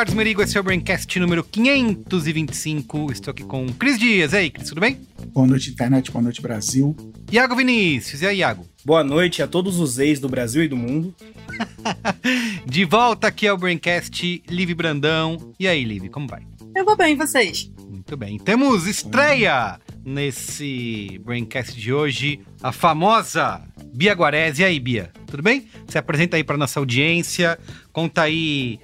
Carlos Merigo, esse é o Braincast número 525. Estou aqui com o Cris Dias. E aí, Cris, tudo bem? Boa noite, internet. Boa noite, Brasil. Iago Vinícius. E aí, Iago? Boa noite a todos os ex do Brasil e do mundo. De volta aqui ao Braincast, Liv Brandão. E aí, Liv, como vai? Eu vou bem, vocês? Muito bem. Temos estreia nesse Braincast de hoje, a famosa Bia Guarese. E aí, Bia, tudo bem? Se apresenta aí para nossa audiência, conta aí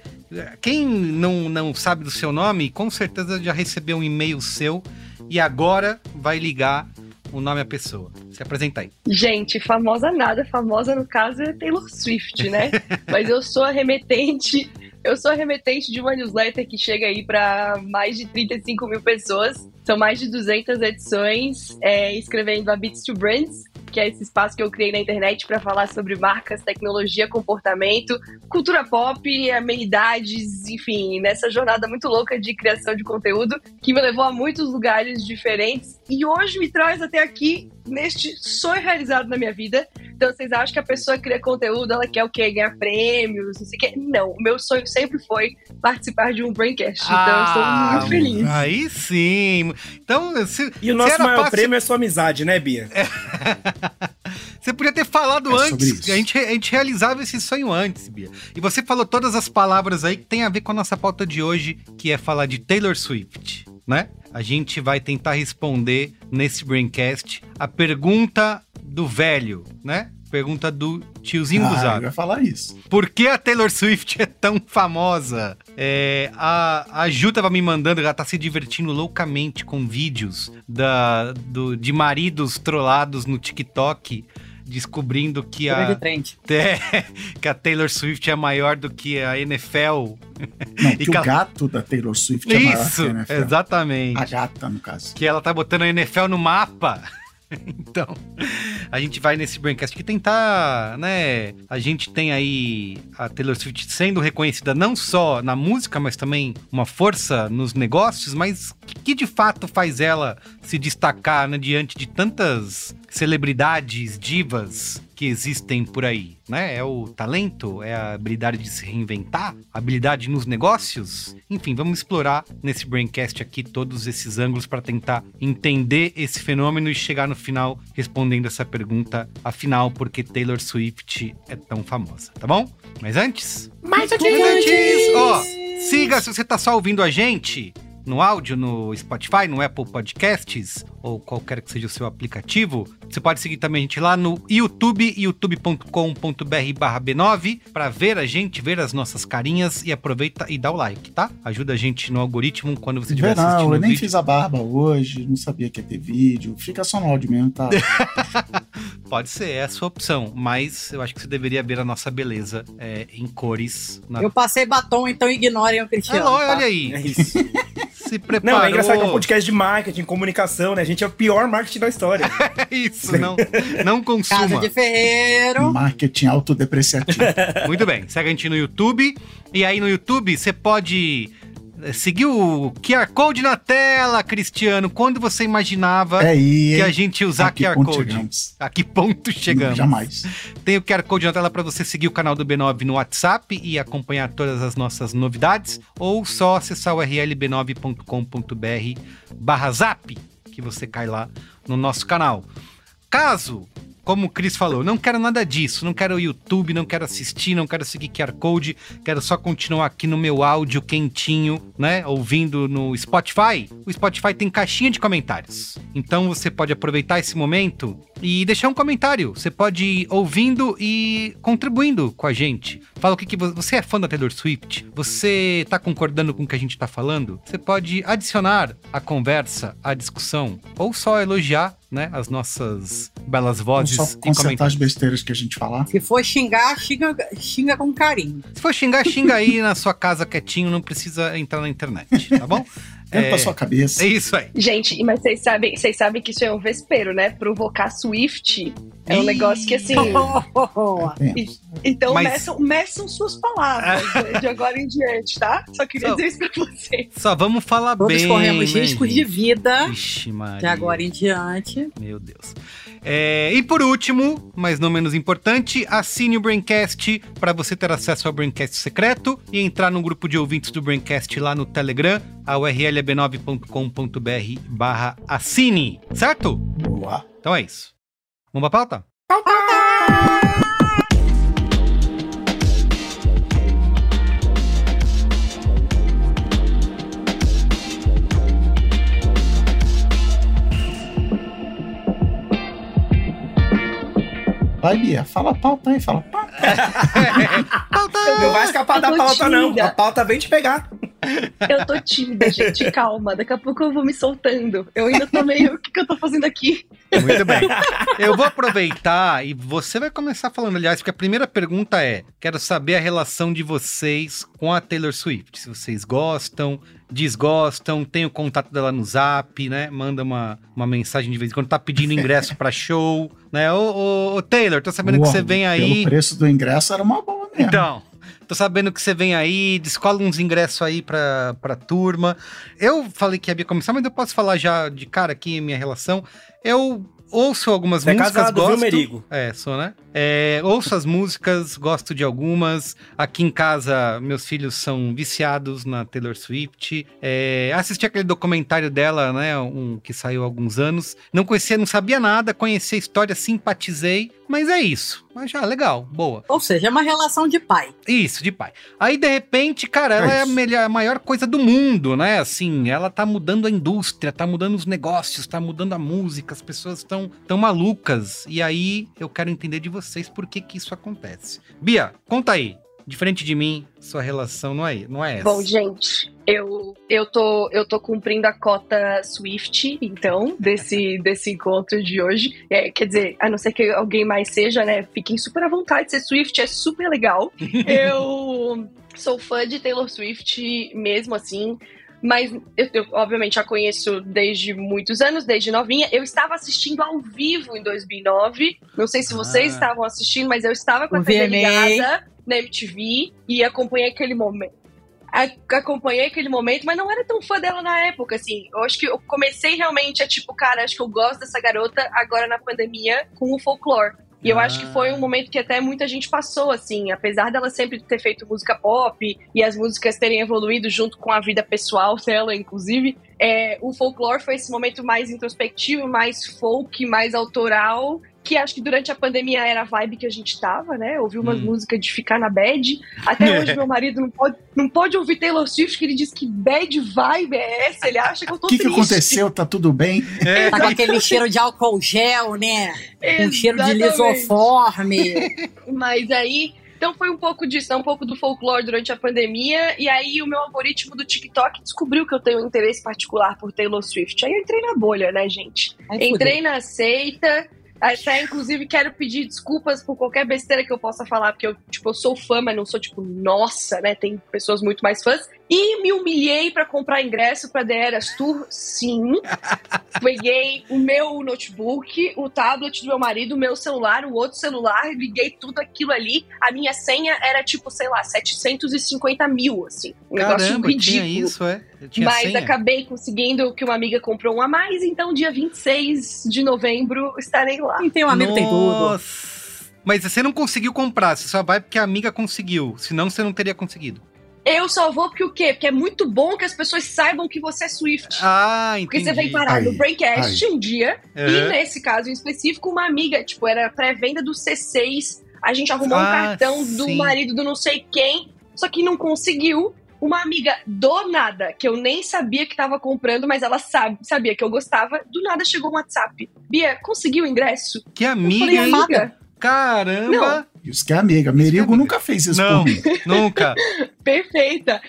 quem não, não sabe do seu nome, com certeza já recebeu um e-mail seu e agora vai ligar o nome à pessoa. Se apresenta aí. Gente, famosa nada, famosa no caso é Taylor Swift, né? Mas eu sou a remetente, eu sou a remetente de uma newsletter que chega aí para mais de 35 mil pessoas. São mais de 200 edições, é, escrevendo a Beats to Brands, que é esse espaço que eu criei na internet para falar sobre marcas, tecnologia, comportamento, cultura pop, amenidades, enfim, nessa jornada muito louca de criação de conteúdo que me levou a muitos lugares diferentes. E hoje me traz até aqui neste sonho realizado na minha vida. Então, vocês acham que a pessoa cria conteúdo, ela quer o quê? Ganhar prêmios, não sei o quê? Não, o meu sonho sempre foi participar de um Braincast. Então, ah, eu estou muito feliz. Aí sim. Então, se, E o nosso maior passe... prêmio é sua amizade, né, Bia? É. Você podia ter falado é antes. A gente, a gente realizava esse sonho antes, Bia. E você falou todas as palavras aí que tem a ver com a nossa pauta de hoje, que é falar de Taylor Swift, né? A gente vai tentar responder nesse Braincast a pergunta do velho, né? Pergunta do tiozinho ah, do Zap. Eu ia falar isso. Por que a Taylor Swift é tão famosa? É, a, a Ju tava me mandando, ela tá se divertindo loucamente com vídeos da, do, de maridos trollados no TikTok descobrindo que a, é, que a Taylor Swift é maior do que a NFL. Não, que, que o ela... gato da Taylor Swift é maior que a NFL. exatamente. A gata, no caso. Que ela tá botando a NFL no mapa. então, a gente vai nesse Braincast que tentar, né? A gente tem aí a Taylor Swift sendo reconhecida não só na música, mas também uma força nos negócios, mas que de fato faz ela se destacar né, diante de tantas celebridades, divas que existem por aí, né? É o talento, é a habilidade de se reinventar, habilidade nos negócios. Enfim, vamos explorar nesse Braincast aqui todos esses ângulos para tentar entender esse fenômeno e chegar no final respondendo essa pergunta, afinal, por que Taylor Swift é tão famosa, tá bom? Mas antes... Mais antes! Ó, siga se você tá só ouvindo a gente no áudio, no Spotify, no Apple Podcasts ou qualquer que seja o seu aplicativo. Você pode seguir também a gente lá no YouTube, youtube.com.br B9, para ver a gente, ver as nossas carinhas e aproveita e dá o like, tá? Ajuda a gente no algoritmo quando você estiver assistindo Não, eu nem vídeo. fiz a barba hoje, não sabia que ia ter vídeo. Fica só no áudio mesmo, tá? pode ser, é a sua opção, mas eu acho que você deveria ver a nossa beleza é, em cores. Na... Eu passei batom, então ignorem o Cristiano. Alô, tá? olha aí. É isso. se preparou. Não, é engraçado que é um podcast de marketing, comunicação, né? A gente é o pior marketing da história. é isso, não, não consuma. Casa de Ferreiro. Marketing autodepreciativo. Muito bem, segue a gente no YouTube. E aí no YouTube você pode Seguiu o QR Code na tela, Cristiano. Quando você imaginava é que a gente ia usar QR Code? Chegamos. A que ponto chegamos? Jamais. Tem o QR Code na tela para você seguir o canal do B9 no WhatsApp e acompanhar todas as nossas novidades, ou só acessar o rlb9.com.br barra zap, que você cai lá no nosso canal. Caso como o Cris falou, não quero nada disso, não quero YouTube, não quero assistir, não quero seguir QR Code, quero só continuar aqui no meu áudio quentinho, né? Ouvindo no Spotify. O Spotify tem caixinha de comentários. Então você pode aproveitar esse momento e deixar um comentário. Você pode ir ouvindo e contribuindo com a gente. Fala o que, que vo- você é fã da Taylor Swift? Você tá concordando com o que a gente tá falando? Você pode adicionar a conversa, a discussão, ou só elogiar, né, as nossas belas vozes só e consertar as comentários. besteiras que a gente falar. Se for xingar, xinga, xinga com carinho. Se for xingar, xinga aí na sua casa quietinho, não precisa entrar na internet, tá bom? Dentro É, da sua cabeça. é isso aí. Gente, mas vocês sabem, vocês sabem que isso é um vespeiro, né? Provocar Swift é um Ih. negócio que assim. É, Então Mas- meçam, meçam suas palavras de- agora em diante, tá? Só queria Só- dizer isso pra vocês. Só vamos falar Todos bem, corremos né, riscos de vida Ixi, Maria. de agora em diante. Meu Deus. É, e por último, mas não menos importante, assine o Braincast para você ter acesso ao Braincast secreto e entrar no grupo de ouvintes do Braincast lá no Telegram. A URL é b9.com.br barra assine, certo? boa. Então é isso. Vamos pra pauta? Vai, Bia, fala a pauta aí, fala a pauta. Não vai escapar da pauta, não. tímida. A pauta vem te pegar. Eu tô tímida, gente, calma. Daqui a pouco eu vou me soltando. Eu ainda tô meio. O que, que eu tô fazendo aqui? Muito bem. Eu vou aproveitar e você vai começar falando, aliás, porque a primeira pergunta é: quero saber a relação de vocês com a Taylor Swift. Se vocês gostam, desgostam, tem o contato dela no zap, né? Manda uma, uma mensagem de vez em quando, tá pedindo ingresso pra show, né? Ô, ô, ô, Taylor, tô sabendo que Boa, você vem aí. preço do ingresso era uma boa mesmo. Então, tô sabendo que você vem aí, descola uns ingressos aí pra, pra turma. Eu falei que ia começar, mas eu posso falar já de cara aqui minha relação. Eu ouço algumas Você é músicas, casado, gosto. viu, Merigo? É, sou, né? É, ouço as músicas, gosto de algumas. Aqui em casa, meus filhos são viciados na Taylor Swift. É, assisti aquele documentário dela, né? Um que saiu há alguns anos. Não conhecia, não sabia nada, conheci a história, simpatizei. Mas é isso. Mas já, legal, boa. Ou seja, é uma relação de pai. Isso, de pai. Aí, de repente, cara, ela é a, isso. melhor, a maior coisa do mundo, né? Assim, ela tá mudando a indústria, tá mudando os negócios, tá mudando a música, as pessoas estão tão malucas. E aí, eu quero entender de vocês por que que isso acontece. Bia, conta aí. Diferente de mim, sua relação não é, não é essa. Bom, gente, eu, eu, tô, eu tô cumprindo a cota Swift, então, desse, desse encontro de hoje. É, quer dizer, a não ser que alguém mais seja, né? Fiquem super à vontade de ser Swift, é super legal. eu sou fã de Taylor Swift mesmo assim. Mas eu, eu, obviamente a conheço desde muitos anos, desde novinha. Eu estava assistindo ao vivo em 2009. Não sei se vocês Ah. estavam assistindo, mas eu estava com a TV ligada na MTV e acompanhei aquele momento. Acompanhei aquele momento, mas não era tão fã dela na época, assim. Eu acho que eu comecei realmente a, tipo, cara, acho que eu gosto dessa garota agora na pandemia com o folclore. E eu Ah. acho que foi um momento que até muita gente passou, assim, apesar dela sempre ter feito música pop e as músicas terem evoluído junto com a vida pessoal dela, inclusive, é, o folclore foi esse momento mais introspectivo, mais folk, mais autoral, que acho que durante a pandemia era a vibe que a gente tava, né? Ouvir umas Hum. músicas de ficar na bad. Até hoje meu marido não pode, não pode ouvir Taylor Swift, que ele diz que bad vibe é essa, ele acha que eu tô O que, que aconteceu? Tá tudo bem? É, Tá com aquele cheiro de álcool gel, né? Um cheiro de lisoforme. Mas aí. Então foi um pouco disso, né? um pouco do folclore durante a pandemia. E aí o meu algoritmo do TikTok descobriu que eu tenho um interesse particular por Taylor Swift. Aí eu entrei na bolha, né, gente? Aí Entrei na seita. Até, inclusive, quero pedir desculpas por qualquer besteira que eu possa falar, porque eu, tipo, eu sou fã, mas não sou, tipo, nossa, né? Tem pessoas muito mais fãs. E me humilhei pra comprar ingresso pra The Eras Tour, sim. Peguei o meu notebook, o tablet do meu marido, o meu celular, o outro celular, liguei tudo aquilo ali. A minha senha era, tipo, sei lá, 750 mil, assim. Um negócio Caramba, ridículo. tinha isso, é? Mas senha. acabei conseguindo que uma amiga comprou um a mais, então dia 26 de novembro estarei lá. Quem tem um amigo tem tudo. Nossa. Mas você não conseguiu comprar, você só vai porque a amiga conseguiu. Senão você não teria conseguido. Eu só vou porque o quê? Porque é muito bom que as pessoas saibam que você é Swift. Ah, porque entendi. você vem parar Aí, no Braincast um dia, e Aham. nesse caso em específico, uma amiga, tipo, era pré-venda do C6, a gente arrumou um Ah, cartão do sim. marido do não sei quem, só que não conseguiu. Uma amiga do nada, que eu nem sabia que tava comprando, mas ela sabe, sabia que eu gostava, do nada chegou um WhatsApp. Bia, conseguiu o ingresso? Que Eu amiga, falei, amiga, Caramba! Isso que é amiga. Merigo amiga. nunca fez isso Não, mim. nunca. Perfeita.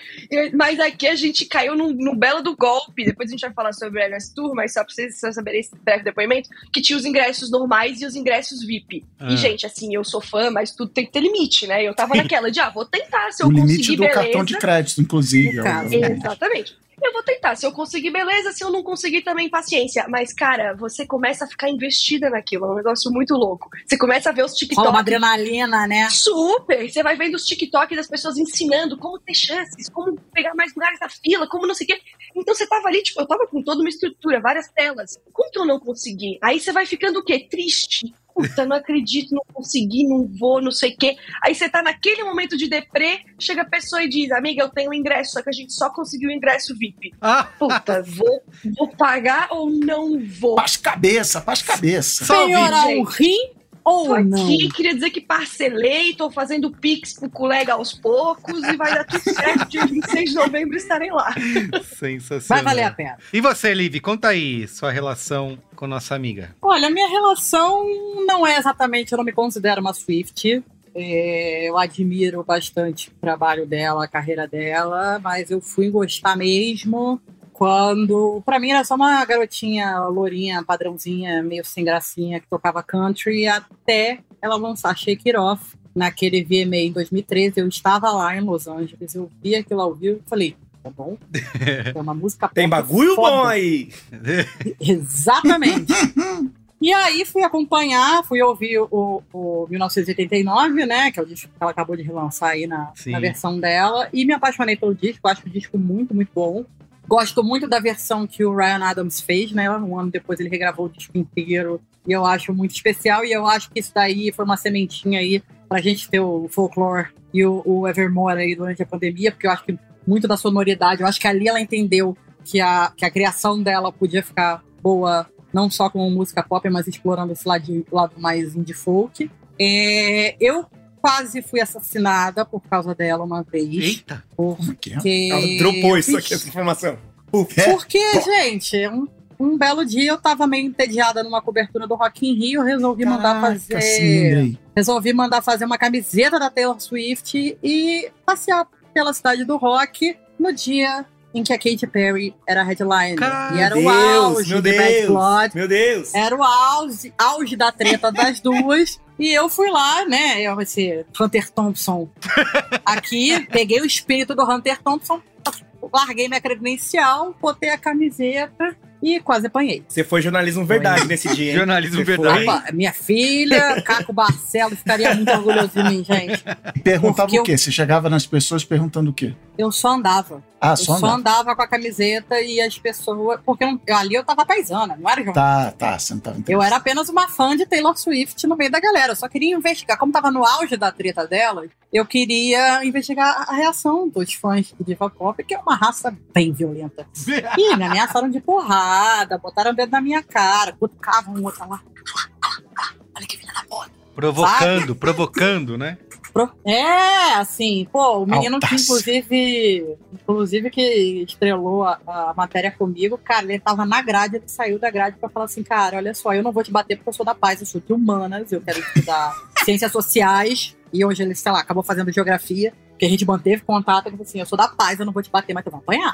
Mas aqui a gente caiu num, num belo do golpe. Depois a gente vai falar sobre o MS Tour, mas só pra vocês saberem esse breve depoimento, que tinha os ingressos normais e os ingressos VIP. Ah. E, gente, assim, eu sou fã, mas tudo tem que ter limite, né? Eu tava naquela de, ah, vou tentar, se eu O limite conseguir, do beleza. cartão de crédito, inclusive. No é o- é o. Exatamente. Eu vou tentar. Se eu conseguir, beleza. Se eu não conseguir, também paciência. Mas, cara, você começa a ficar investida naquilo. É um negócio muito louco. Você começa a ver os TikTok. uma adrenalina, né? Super! Você vai vendo os TikTok das pessoas ensinando como ter chances, como pegar mais lugares na fila, como não sei o quê. Então você tava ali, tipo, eu tava com toda uma estrutura, várias telas. Como que eu não consegui? Aí você vai ficando o quê? Triste. Puta, não acredito, não consegui, não vou, não sei o quê. Aí você tá naquele momento de deprê, chega a pessoa e diz, amiga, eu tenho um ingresso, só que a gente só conseguiu o ingresso VIP. Ah, Puta, vou, vou pagar ou não vou? Paz cabeça, paz cabeça. Só Senhora, um rim ou Tô não? aqui, queria dizer que parcelei, tô fazendo pix pro colega aos poucos e vai dar tudo certo. Dia 26 de novembro estarei lá. sensacional. Vai valer a pena. E você, Liv, conta aí sua relação com nossa amiga. Olha, a minha relação não é exatamente, eu não me considero uma Swift. É, eu admiro bastante o trabalho dela, a carreira dela, mas eu fui gostar mesmo quando, pra mim, era só uma garotinha lourinha, padrãozinha, meio sem gracinha, que tocava country, até ela lançar Shake It Off naquele VMA em 2013. Eu estava lá em Los Angeles, eu vi aquilo ao vivo e falei, tá bom, é uma música Tem bagulho foda. bom aí. Exatamente. e aí fui acompanhar, fui ouvir o, o 1989, né? Que é o disco que ela acabou de relançar aí na, na versão dela. E me apaixonei pelo disco, acho o disco muito, muito bom. Gosto muito da versão que o Ryan Adams fez, né? Um ano depois ele regravou o disco inteiro. E eu acho muito especial. E eu acho que isso daí foi uma sementinha aí pra gente ter o folklore e o, o Evermore aí durante a pandemia, porque eu acho que muito da sonoridade, eu acho que ali ela entendeu que a, que a criação dela podia ficar boa, não só com música pop, mas explorando esse lado, lado mais indie folk. É, eu quase fui assassinada por causa dela uma vez. Eita! Como que é? Porque Ela dropou eu isso aqui, essa informação. É? Porque, gente, um, um belo dia eu tava meio entediada numa cobertura do Rock in Rio, eu resolvi mandar Caraca, fazer. sim, lembrei. resolvi mandar fazer uma camiseta da Taylor Swift e passear pela cidade do rock no dia em que a Katy Perry era a headliner. Cara, e era Meu o Deus, auge meu de Bad Deus, Blood. meu Deus. Era o auge, auge da treta das duas. E eu fui lá, né? Eu, esse Hunter Thompson aqui, peguei o espírito do Hunter Thompson, larguei minha credencial, botei a camiseta e quase apanhei. Você foi jornalismo verdade nesse dia, hein? Jornalismo Você verdade. foi? Opa, minha filha, Caco Barcelos, ficaria muito orgulhoso de mim, gente. E perguntava Porque o quê? Você chegava nas pessoas perguntando o quê? Eu só andava. Ah, Eu só só andava. andava com a camiseta e as pessoas. Porque eu, ali eu tava paisana, não era. Tá, tá, você não tava Eu era apenas uma fã de Taylor Swift no meio da galera. Eu só queria investigar. Como tava no auge da treta dela, eu queria investigar a reação dos fãs de diva pop, que é uma raça bem violenta. E me ameaçaram de porrada, botaram o dedo na minha cara, cutucavam um outro lá. Olha que filha da puta. Provocando, provocando, né? Pro- É, assim, pô, o menino que Audácia. inclusive, inclusive que estrelou a, a matéria comigo, cara, ele tava na grade, ele saiu da grade pra falar assim, cara, olha só, eu não vou te bater porque eu sou da paz, eu sou de humanas, eu quero estudar ciências sociais, e hoje ele, sei lá, acabou fazendo geografia, que a gente manteve contato, falou assim, eu sou da paz, eu não vou te bater, mas tu vai apanhar.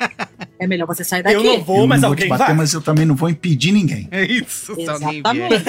é melhor você sair daqui. Eu não vou, eu mas não vou te alguém bater, vai. mas eu também não vou impedir ninguém. É isso, alguém. Exatamente.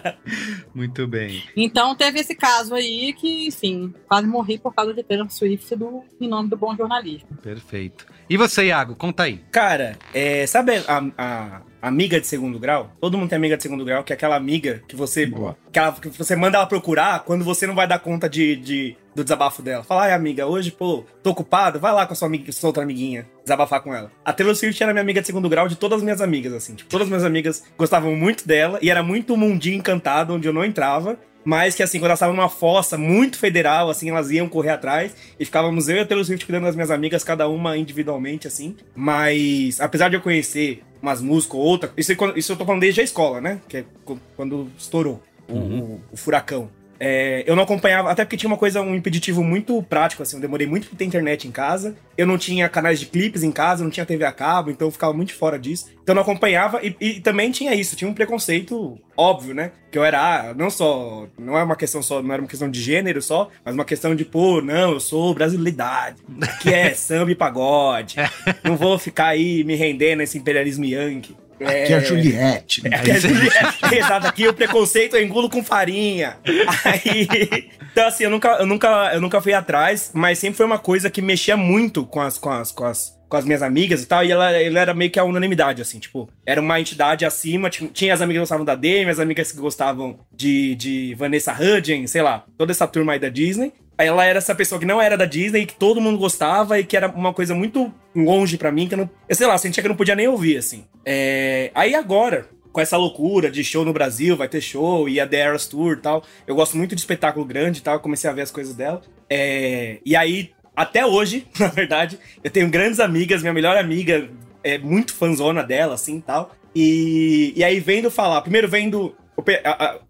Muito bem. Então teve esse caso aí que, enfim, quase morri por causa de Taylor Swift do, em nome do bom jornalismo. Perfeito. E você, Iago, conta aí. Cara, é, sabe a, a amiga de segundo grau? Todo mundo tem amiga de segundo grau, que é aquela amiga que você, Boa. que, ela- que você manda ela procurar quando você não vai dar conta de, de- do desabafo dela. Fala, ai amiga, hoje, pô, tô ocupado, vai lá com a sua, amiga, sua outra amiguinha, desabafar com ela. A Taylor Swift era minha amiga de segundo grau de todas as minhas amigas, assim. Tipo, todas as minhas amigas gostavam muito dela e era muito um mundinho encantado onde eu não entrava. Mas que assim, quando elas estavam numa fossa muito federal, assim, elas iam correr atrás e ficávamos eu e a Taylor Swift cuidando das minhas amigas, cada uma individualmente, assim. Mas, apesar de eu conhecer umas músicas ou outra, isso, isso eu tô falando desde a escola, né? Que é qu- quando estourou Uhum. o- o furacão. É, eu não acompanhava, até porque tinha uma coisa, um impeditivo muito prático, assim. Eu demorei muito pra ter internet em casa. Eu não tinha canais de clipes em casa, não tinha TV a cabo, então eu ficava muito fora disso. Então eu não acompanhava e, e também tinha isso, tinha um preconceito óbvio, né? Que eu era, ah, não só, não é uma questão só, não era uma questão de gênero só, mas uma questão de, pô, não, eu sou brasileiridade, que é samba e pagode. Não vou ficar aí me rendendo a esse imperialismo yankee. Aqui é a Juliette. É, aqui é a Juliette. Exato, aqui o preconceito eu engulo com farinha. Aí, então, assim, eu nunca, eu, nunca, eu nunca fui atrás, mas sempre foi uma coisa que mexia muito com as, com as, com as, com as minhas amigas e tal, e ela, ela era meio que a unanimidade, assim, tipo, era uma entidade acima, tinha, as amigas que gostavam da Demi, as amigas que gostavam de, de Vanessa Hudgens, sei lá, toda essa turma aí da Disney, ela era essa pessoa que não era da Disney, que todo mundo gostava e que era uma coisa muito longe para mim, que eu não. Eu sei lá, sentia que eu não podia nem ouvir, assim. É... Aí agora, com essa loucura de show no Brasil, vai ter show, e a The Eras Tour e tal. Eu gosto muito de espetáculo grande e tal, comecei a ver as coisas dela. É... E aí, até hoje, na verdade, eu tenho grandes amigas, minha melhor amiga é muito fanzona dela, assim tal. E, e aí, vendo falar, primeiro vendo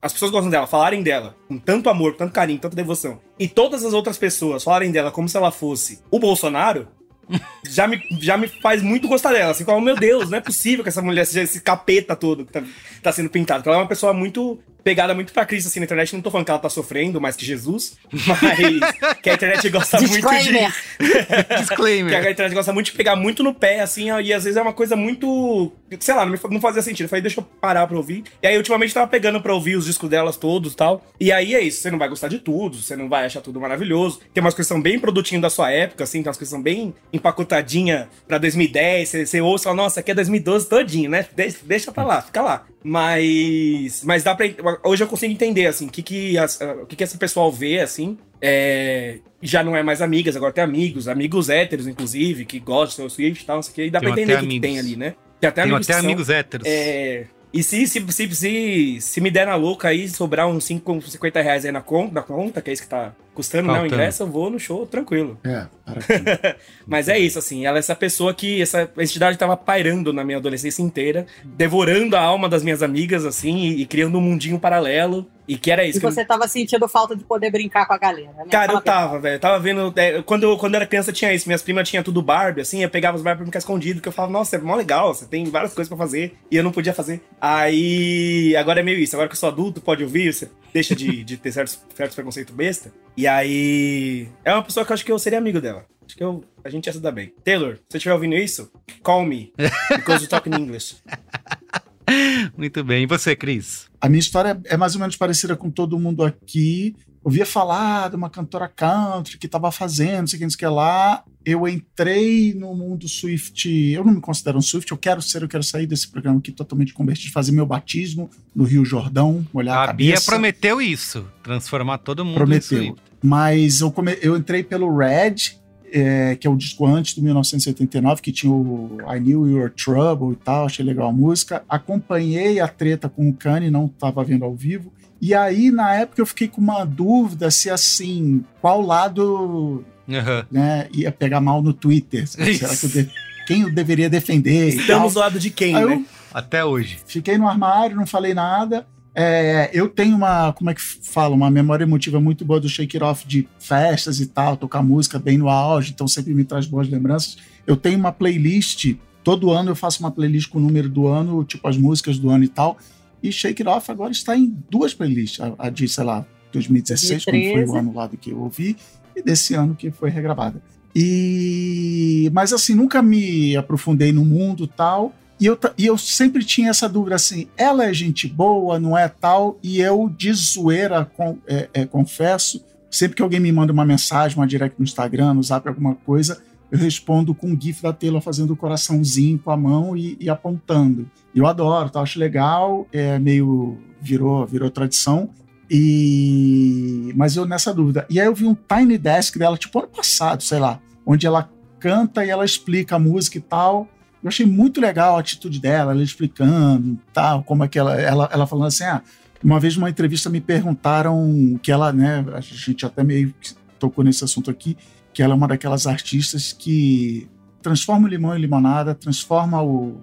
as pessoas gostam dela, falarem dela com tanto amor, com tanto carinho, tanta devoção, e todas as outras pessoas falarem dela como se ela fosse o Bolsonaro, já me, já me faz muito gostar dela. Assim, como, meu Deus, não é possível que essa mulher seja esse capeta todo que tá, tá sendo pintado. Porque ela é uma pessoa muito pegada muito pra Cristo assim na internet. Não tô falando que ela tá sofrendo mais que Jesus, mas que a internet gosta muito de. Disclaimer. que a internet gosta muito de pegar muito no pé, assim, e às vezes é uma coisa muito. Sei lá, não, fazia sentido. Eu falei, deixa eu parar pra ouvir. E aí, ultimamente, tava pegando pra ouvir os discos delas todos e tal. E aí é isso, você não vai gostar de tudo, você não vai achar tudo maravilhoso. Tem umas coisas que são bem produtinho da sua época, assim, tem umas coisas que são bem empacotadinha pra 2010. Você, você e fala, nossa, aqui é 2012 todinho, né? Deixa, deixa pra lá, fica lá. Mas. Mas dá pra. Hoje eu consigo entender, assim, o que, que, as, que, que esse pessoal vê, assim. É, já não é mais amigas, agora tem amigos, amigos héteros, inclusive, que gostam do Swift e tal, não sei o que. E dá Tem pra entender o que, tem ali, né? Tem até Tem amigos. até são- amigos héteros. é, e se, se, se, se, se me der na louca aí, sobrar uns 5, 50 reais aí na conta, na conta, que é isso que tá custando, né? O ingresso, eu vou no show tranquilo. É, para. Mas é isso, assim, ela é essa pessoa que essa entidade tava pairando na minha adolescência inteira, devorando a alma das minhas amigas, assim, e, e criando um mundinho paralelo. E que era isso. E que eu- você tava sentindo falta de poder brincar com a galera, né? Cara, eu tava, velho. Eu tava vendo. é, quando, eu, quando eu era criança tinha isso. Minhas primas tinham tudo Barbie, assim. Eu pegava os Barbie pra ficar escondido. Que eu falava, nossa, é mó legal. Você tem várias coisas pra fazer. E eu não podia fazer. Aí. Agora é meio isso. Agora que eu sou adulto, pode ouvir. Você deixa de, de ter certos, certos preconceitos besta. E aí. É uma pessoa que eu acho que eu seria amigo dela. Acho que eu, a gente ia se dar bem. Taylor, se você estiver ouvindo isso, call me. Because you talk in English. Muito bem. E você, Cris? A minha história é mais ou menos parecida com todo mundo aqui. Ouvia falar de uma cantora country que estava fazendo, não sei o que, não sei o que lá. Eu entrei no mundo Swift. Eu não me considero um Swift, eu quero ser, eu quero sair desse programa aqui totalmente convertido, fazer meu batismo no Rio Jordão, molhar a, A Bia cabeça. prometeu isso. Transformar todo mundo Prometeu. em Swift. Mas eu, come- eu entrei pelo Red, é, que é o disco antes do 1979, que tinha o I Knew You Were Trouble e tal, achei legal a música. Acompanhei a treta com o Kanye, não estava vendo ao vivo. E aí, na época, eu fiquei com uma dúvida se, assim, qual lado Aham. né, ia pegar mal no Twitter. Será que eu de- quem eu deveria defender. Estamos do lado de quem, Aí eu né? Até hoje. Fiquei no armário, não falei nada. É, eu tenho uma, como é que fala, uma memória emotiva muito boa do Shake It Off de festas e tal, tocar música bem no auge, então sempre me traz boas lembranças. Eu tenho uma playlist, todo ano eu faço uma playlist com o número do ano, tipo as músicas do ano e tal. E Shake It Off agora está em duas playlists, a, a de, sei lá, 2016, quando foi o 2013. ano lá do que eu ouvi, e desse ano que foi regravada. E mas assim, nunca me aprofundei no mundo e tal. E eu, e eu sempre tinha essa dúvida assim: ela é gente boa, não é tal? E eu, de zoeira, com- é, é, confesso, sempre que alguém me manda uma mensagem, uma direct no Instagram, no zap, alguma coisa, eu respondo com um GIF da Taylor fazendo o coraçãozinho com a mão e, e apontando. Eu adoro, tá? acho legal, é meio. virou, virou tradição. E mas eu nessa dúvida. E aí eu vi um Tiny Desk dela, tipo ano passado, sei lá, onde ela canta e ela explica a música e tal. Eu achei muito legal a atitude dela, ela explicando e tal, como é que ela, ela, ela falando assim, ah, uma vez numa entrevista me perguntaram que ela, né, a gente até meio que tocou nesse assunto aqui, que ela é uma daquelas artistas que transforma o limão em limonada, transforma o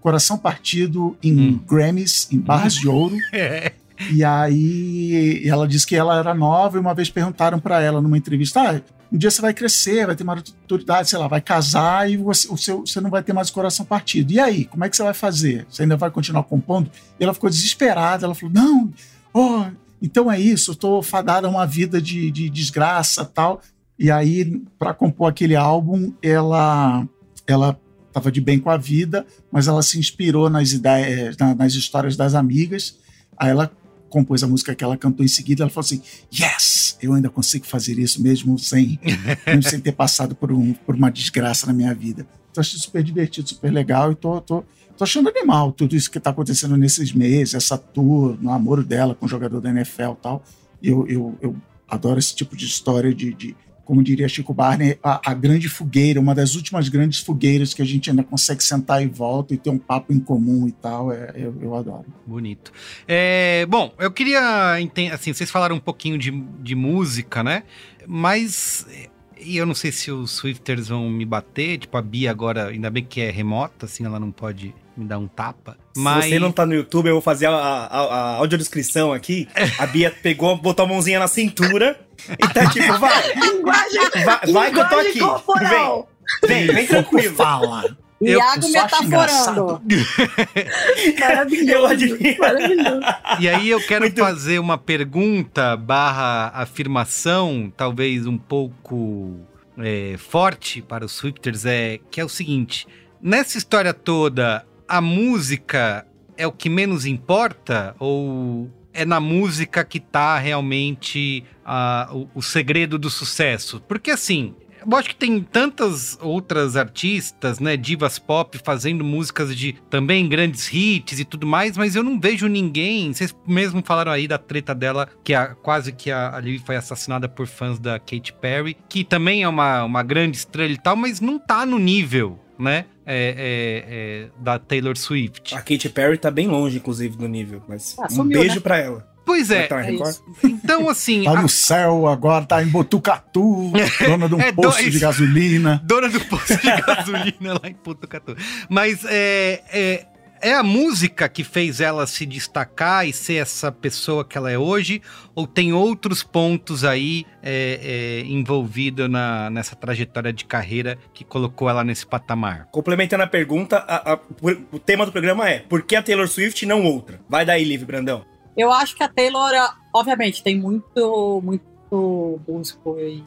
coração partido em Hum. Grammys, em barras de ouro, E aí ela disse que ela era nova e uma vez perguntaram para ela numa entrevista: ah, um dia você vai crescer, vai ter maturidade, sei lá, vai casar e você, o seu, você não vai ter mais o coração partido. E aí, como é que você vai fazer? Você ainda vai continuar compondo? E ela ficou desesperada, ela falou: não, oh, então é isso, eu estou fadada a uma vida de, de desgraça tal. E aí, para compor aquele álbum, ela ela estava de bem com a vida, mas ela se inspirou nas ideias, nas histórias das amigas. Aí ela compôs a música que ela cantou em seguida. Ela falou assim: Yes, eu ainda consigo fazer isso mesmo sem, mesmo sem ter passado por, um, por uma desgraça na minha vida. Então achei super divertido, super legal e tô, tô, tô achando animal tudo isso que está acontecendo nesses meses, essa tour, no amor dela com o jogador da NFL e tal. Eu, eu, eu adoro esse tipo de história de, de como diria Chico Barney, a, a, grande fogueira, uma das últimas grandes fogueiras que a gente ainda consegue sentar em volta e ter um papo em comum e tal. É, eu, eu adoro. Bonito. É, bom, eu queria. Assim, vocês falaram um pouquinho de, de música, né? Mas. E eu não sei se os Swifters vão me bater, tipo, a Bia agora, ainda bem que é remota, assim, ela não pode me dar um tapa. Mas... Se você não tá no YouTube, eu vou fazer a, a, a audiodescrição aqui. A Bia pegou, botou a mãozinha na cintura e tá tipo, vai. Linguagem, vai, vai que eu tô aqui. Corporal. Vem, vem, vem tranquilo. Fala. Iago metaforando. Maravilhoso. Maravilhoso. E aí eu quero Muito... fazer uma pergunta barra afirmação, talvez um pouco é, forte para os Swifters, é, que é o seguinte. Nessa história toda, a música é o que menos importa? Ou é na música que tá realmente o, o segredo do sucesso? Porque assim, eu acho que tem tantas outras artistas, né, divas pop, fazendo músicas de também grandes hits e tudo mais, mas eu não vejo ninguém. Vocês mesmo falaram aí da treta dela, que a, quase que a, a Liv foi assassinada por fãs da Katy Perry, que também é uma, uma grande estrela e tal, mas não tá no nível né? É, é, é, da Taylor Swift. A Katy Perry tá bem longe, inclusive, do nível. Mas ah, um sumiu, beijo né? pra ela. Pois é. Tá então, assim. Tá a... no céu agora, tá em Botucatu, dona de um é, posto do... de gasolina. Dona do posto de gasolina lá em Botucatu. Mas é, é, é a música que fez ela se destacar e ser essa pessoa que ela é hoje? Ou tem outros pontos aí é, é, envolvidos na, nessa trajetória de carreira que colocou ela nesse patamar? Complementando a pergunta, a, a, o tema do programa é: por que a Taylor Swift e não outra? Vai daí, Liv Brandão. Eu acho que a Taylor, obviamente, tem muito, muito músico e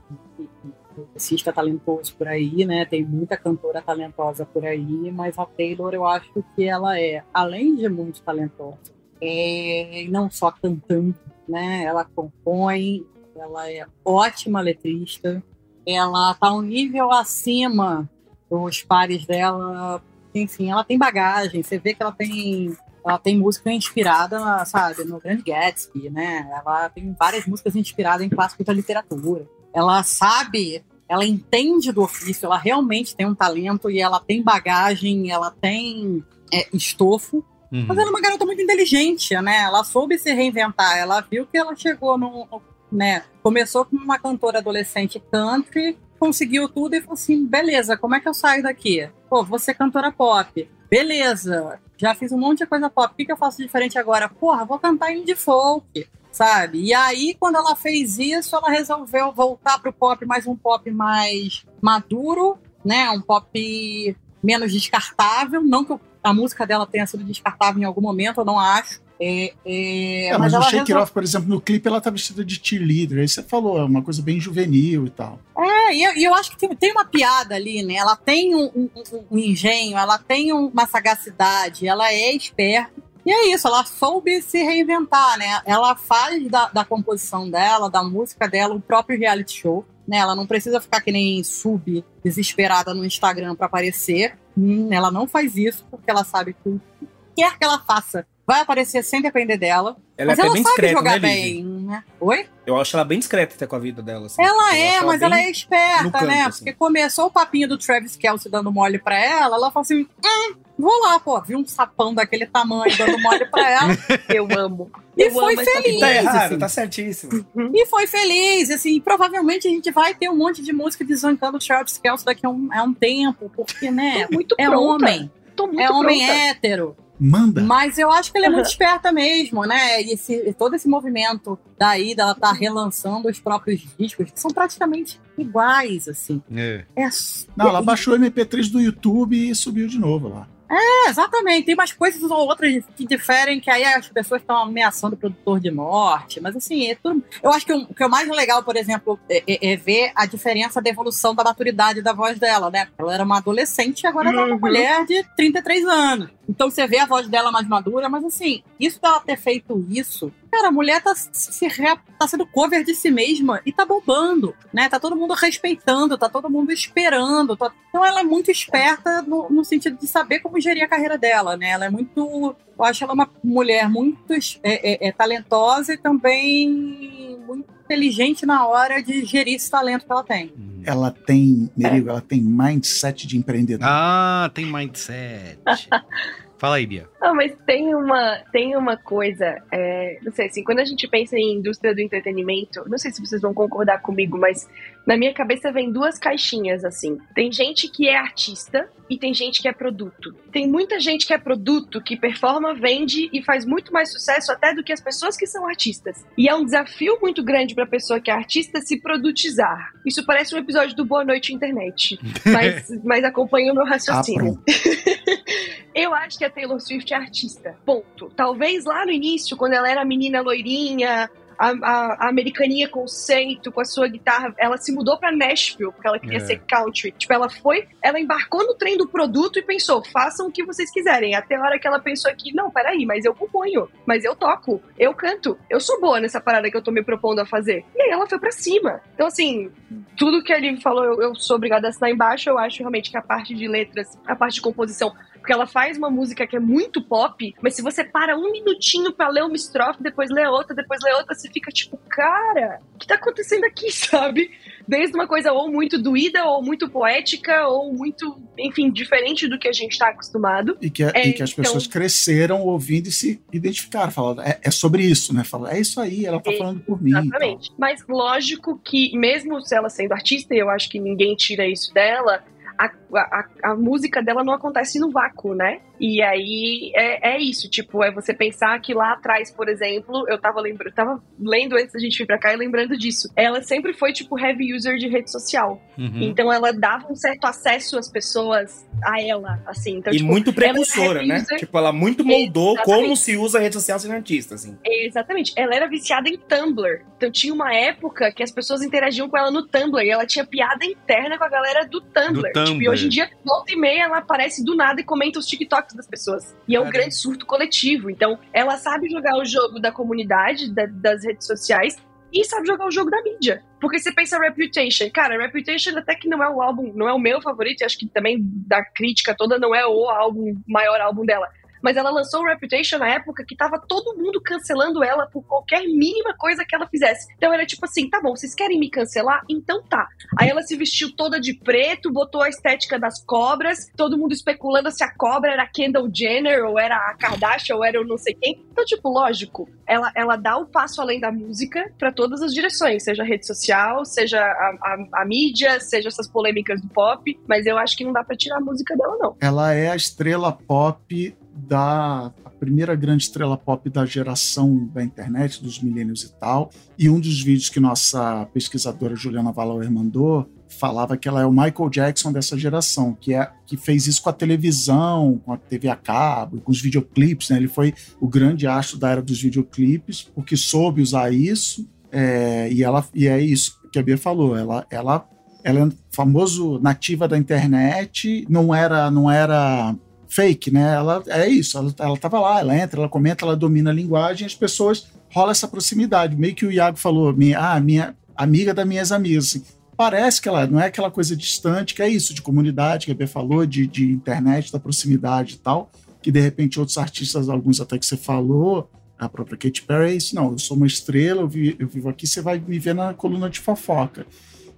musicista talentoso por aí, né? Tem muita cantora talentosa por aí, mas a Taylor eu acho que ela é, além de muito talentosa, é, não só cantando, né? Ela compõe, ela é ótima letrista, ela tá um nível acima dos pares dela, enfim, ela tem bagagem, você vê que ela tem ela tem música inspirada, sabe, no Grande Gatsby, né? Ela tem várias músicas inspiradas em clássicos da literatura. Ela sabe ela entende do ofício, ela realmente tem um talento e ela tem bagagem, ela tem é, estofo. Uhum. Mas ela é uma garota muito inteligente, né? Ela soube se reinventar. Ela viu que ela chegou no. Né? Começou como uma cantora adolescente country, conseguiu tudo e falou assim: beleza, como é que eu saio daqui? Pô, você cantora pop. Beleza, já fiz um monte de coisa pop. O que, que eu faço diferente agora? Porra, vou cantar indie folk sabe? E aí, quando ela fez isso, ela resolveu voltar pro pop, mais um pop mais maduro, né? Um pop menos descartável. Não que a música dela tenha sido descartável em algum momento, eu não acho. É, é, é, mas, mas o Shake resol... Off, por exemplo, no clipe ela tá vestida de cheerleader. Aí você falou, é uma coisa bem juvenil e tal. É, e eu, eu acho que tem, tem, uma piada ali, né? Ela tem um, um, um engenho, ela tem uma sagacidade, ela é esperta. E é isso, ela soube se reinventar, né? Ela faz da, da composição dela, da música dela, o próprio reality show. Né? Ela não precisa ficar que nem sub desesperada no Instagram para aparecer. Hum, ela não faz isso porque ela sabe que o que quer que ela faça vai aparecer sem depender dela. Ela mas é ela bem sabe discreta, jogar né, bem, né? Oi? Eu acho ela bem discreta até com a vida dela. Assim. Ela eu é, mas ela, ela é esperta, canto, né? Assim. Porque começou o papinho do Travis Kelsey dando mole pra ela, ela falou assim: hum, vou lá, pô, vi um sapão daquele tamanho dando mole pra ela. Eu amo. E eu foi feliz. Tá errado, assim. tá certíssimo. Uhum. E foi feliz, assim, provavelmente a gente vai ter um monte de música desancando o Travis Kelsey daqui a um, a um tempo, porque, né? Tô muito é pronta. homem. Tô muito é homem pronta. hétero Manda. Mas eu acho que ela é muito esperta mesmo, né? E esse, todo esse movimento daí dela tá relançando os próprios discos, que são praticamente iguais, assim. É. É, Não, ela baixou o MP3 do YouTube e subiu de novo lá. É, exatamente. Tem umas coisas ou outras que diferem, que aí as pessoas estão ameaçando o produtor de morte. Mas assim, é tudo. Eu acho que o, que é o mais legal, por exemplo, é, é- é ver a diferença da evolução da maturidade da voz dela, né? Ela era uma adolescente e agora ela é uma Uhum. mulher de 33 anos. Então você vê a voz dela mais madura, mas assim, isso dela ter feito isso. Cara, a mulher tá, se re- tá sendo cover de si mesma e tá bombando, né? Tá todo mundo respeitando, tá todo mundo esperando. tá- Então ela é muito esperta no, no sentido de saber como gerir a carreira dela, né? Ela é muito. Eu acho ela uma mulher muito é, é- é talentosa e também muito inteligente na hora de gerir esse talento que ela tem. Ela tem, Merigo, ela tem mindset de empreendedor. Ah, tem mindset. Fala aí, Bia. Ah, mas tem uma, tem uma coisa, é, não sei, assim, quando a gente pensa em indústria do entretenimento, não sei se vocês vão concordar comigo, mas na minha cabeça vem duas caixinhas, assim. Tem gente que é artista e tem gente que é produto. Tem muita gente que é produto, que performa, vende e faz muito mais sucesso até do que as pessoas que são artistas. E é um desafio muito grande pra pessoa que é artista se produtizar. Isso parece um episódio do Boa Noite Internet, mas, mas acompanha o meu Ah, raciocínio. pronto. Eu acho que a Taylor Swift é artista. Ponto. Talvez lá no início, quando ela era menina loirinha, a, a- a americaninha conceito, com a sua guitarra, ela se mudou pra Nashville, porque ela queria É. ser country. Tipo, ela foi, ela embarcou no trem do produto e pensou, façam o que vocês quiserem. Até a hora que ela pensou aqui, não, peraí, mas eu componho, mas eu toco, eu canto, eu sou boa nessa parada que eu tô me propondo a fazer. E aí ela foi pra cima. Então, assim, tudo que ele falou, eu, eu sou obrigada a assinar embaixo. Eu acho realmente que a parte de letras, a parte de composição, porque ela faz uma música que é muito pop, mas se você para um minutinho pra ler uma estrofe, depois lê outra, depois lê outra, você fica tipo, cara, o que tá acontecendo aqui, sabe? Desde uma coisa ou muito doída, ou muito poética, ou muito, enfim, diferente do que a gente tá acostumado. E que, É, e que as então- pessoas cresceram ouvindo e se identificaram. Falaram, é, é sobre isso, né? Falaram, é isso aí, ela tá É, falando por mim. Exatamente. Mas lógico que, mesmo se ela sendo artista, e eu acho que ninguém tira isso dela, a, a, a música dela não acontece no vácuo, né? E aí é, é isso, tipo, é você pensar que lá atrás, por exemplo, eu tava lembrando, tava lendo antes da gente vir pra cá e lembrando disso. Ela sempre foi, tipo, heavy user de rede social. Uhum. Então ela dava um certo acesso às pessoas a ela, assim. Então, e tipo, muito é precursora, né? user. Tipo, ela muito moldou Exatamente. como se usa a rede social sendo artista, assim. Exatamente. Ela era viciada em Tumblr. Então tinha uma época que as pessoas interagiam com ela no Tumblr e ela tinha piada interna com a galera do Tumblr. Do Tipo, e Tumblr. hoje em dia, volta e meia, ela aparece do nada e comenta os TikToks das pessoas. E é um Caramba. grande surto coletivo. Então, ela sabe jogar o jogo da comunidade, da- das redes sociais, e sabe jogar o jogo da mídia. Porque você pensa Reputation. Cara, Reputation até que não é o álbum, não é o meu favorito, e acho que também da crítica toda não é o álbum, maior álbum dela. Mas ela lançou Reputation na época que tava todo mundo cancelando ela por qualquer mínima coisa que ela fizesse. Então era tipo assim, tá bom, vocês querem me cancelar? Então tá. Aí ela se vestiu toda de preto, botou a estética das cobras, todo mundo especulando se a cobra era a Kendall Jenner, ou era a Kardashian, ou era o não sei quem. Então, tipo, lógico, ela, ela dá o passo além da música pra todas as direções, seja rede social, seja a, a, a mídia, seja essas polêmicas do pop, mas eu acho que não dá pra tirar a música dela, não. Ela é a estrela pop da primeira grande estrela pop da geração da internet, dos milênios e tal. E um dos vídeos que nossa pesquisadora Juliana Valauer mandou falava que ela é o Michael Jackson dessa geração, que é que fez isso com a televisão, com a TV a cabo, com os videoclipes, né? Ele foi o grande astro da era dos videoclipes, porque soube usar isso. é, e ela e é isso que a Bia falou. Ela ela ela é famoso nativa da internet, não era não era fake, né? Ela é isso, ela, ela tava lá, ela entra, ela comenta, ela domina a linguagem, as pessoas rola essa proximidade. Meio que o Iago falou, minha, ah, minha amiga das minhas amigas, assim. Parece que ela não é aquela coisa distante, que é isso, de comunidade, que a Bia falou, de, de internet, da proximidade e tal, que de repente outros artistas, alguns até que você falou, a própria Katy Perry, é isso, não, eu sou uma estrela, eu, vi- eu vivo aqui, você vai me ver na coluna de fofoca.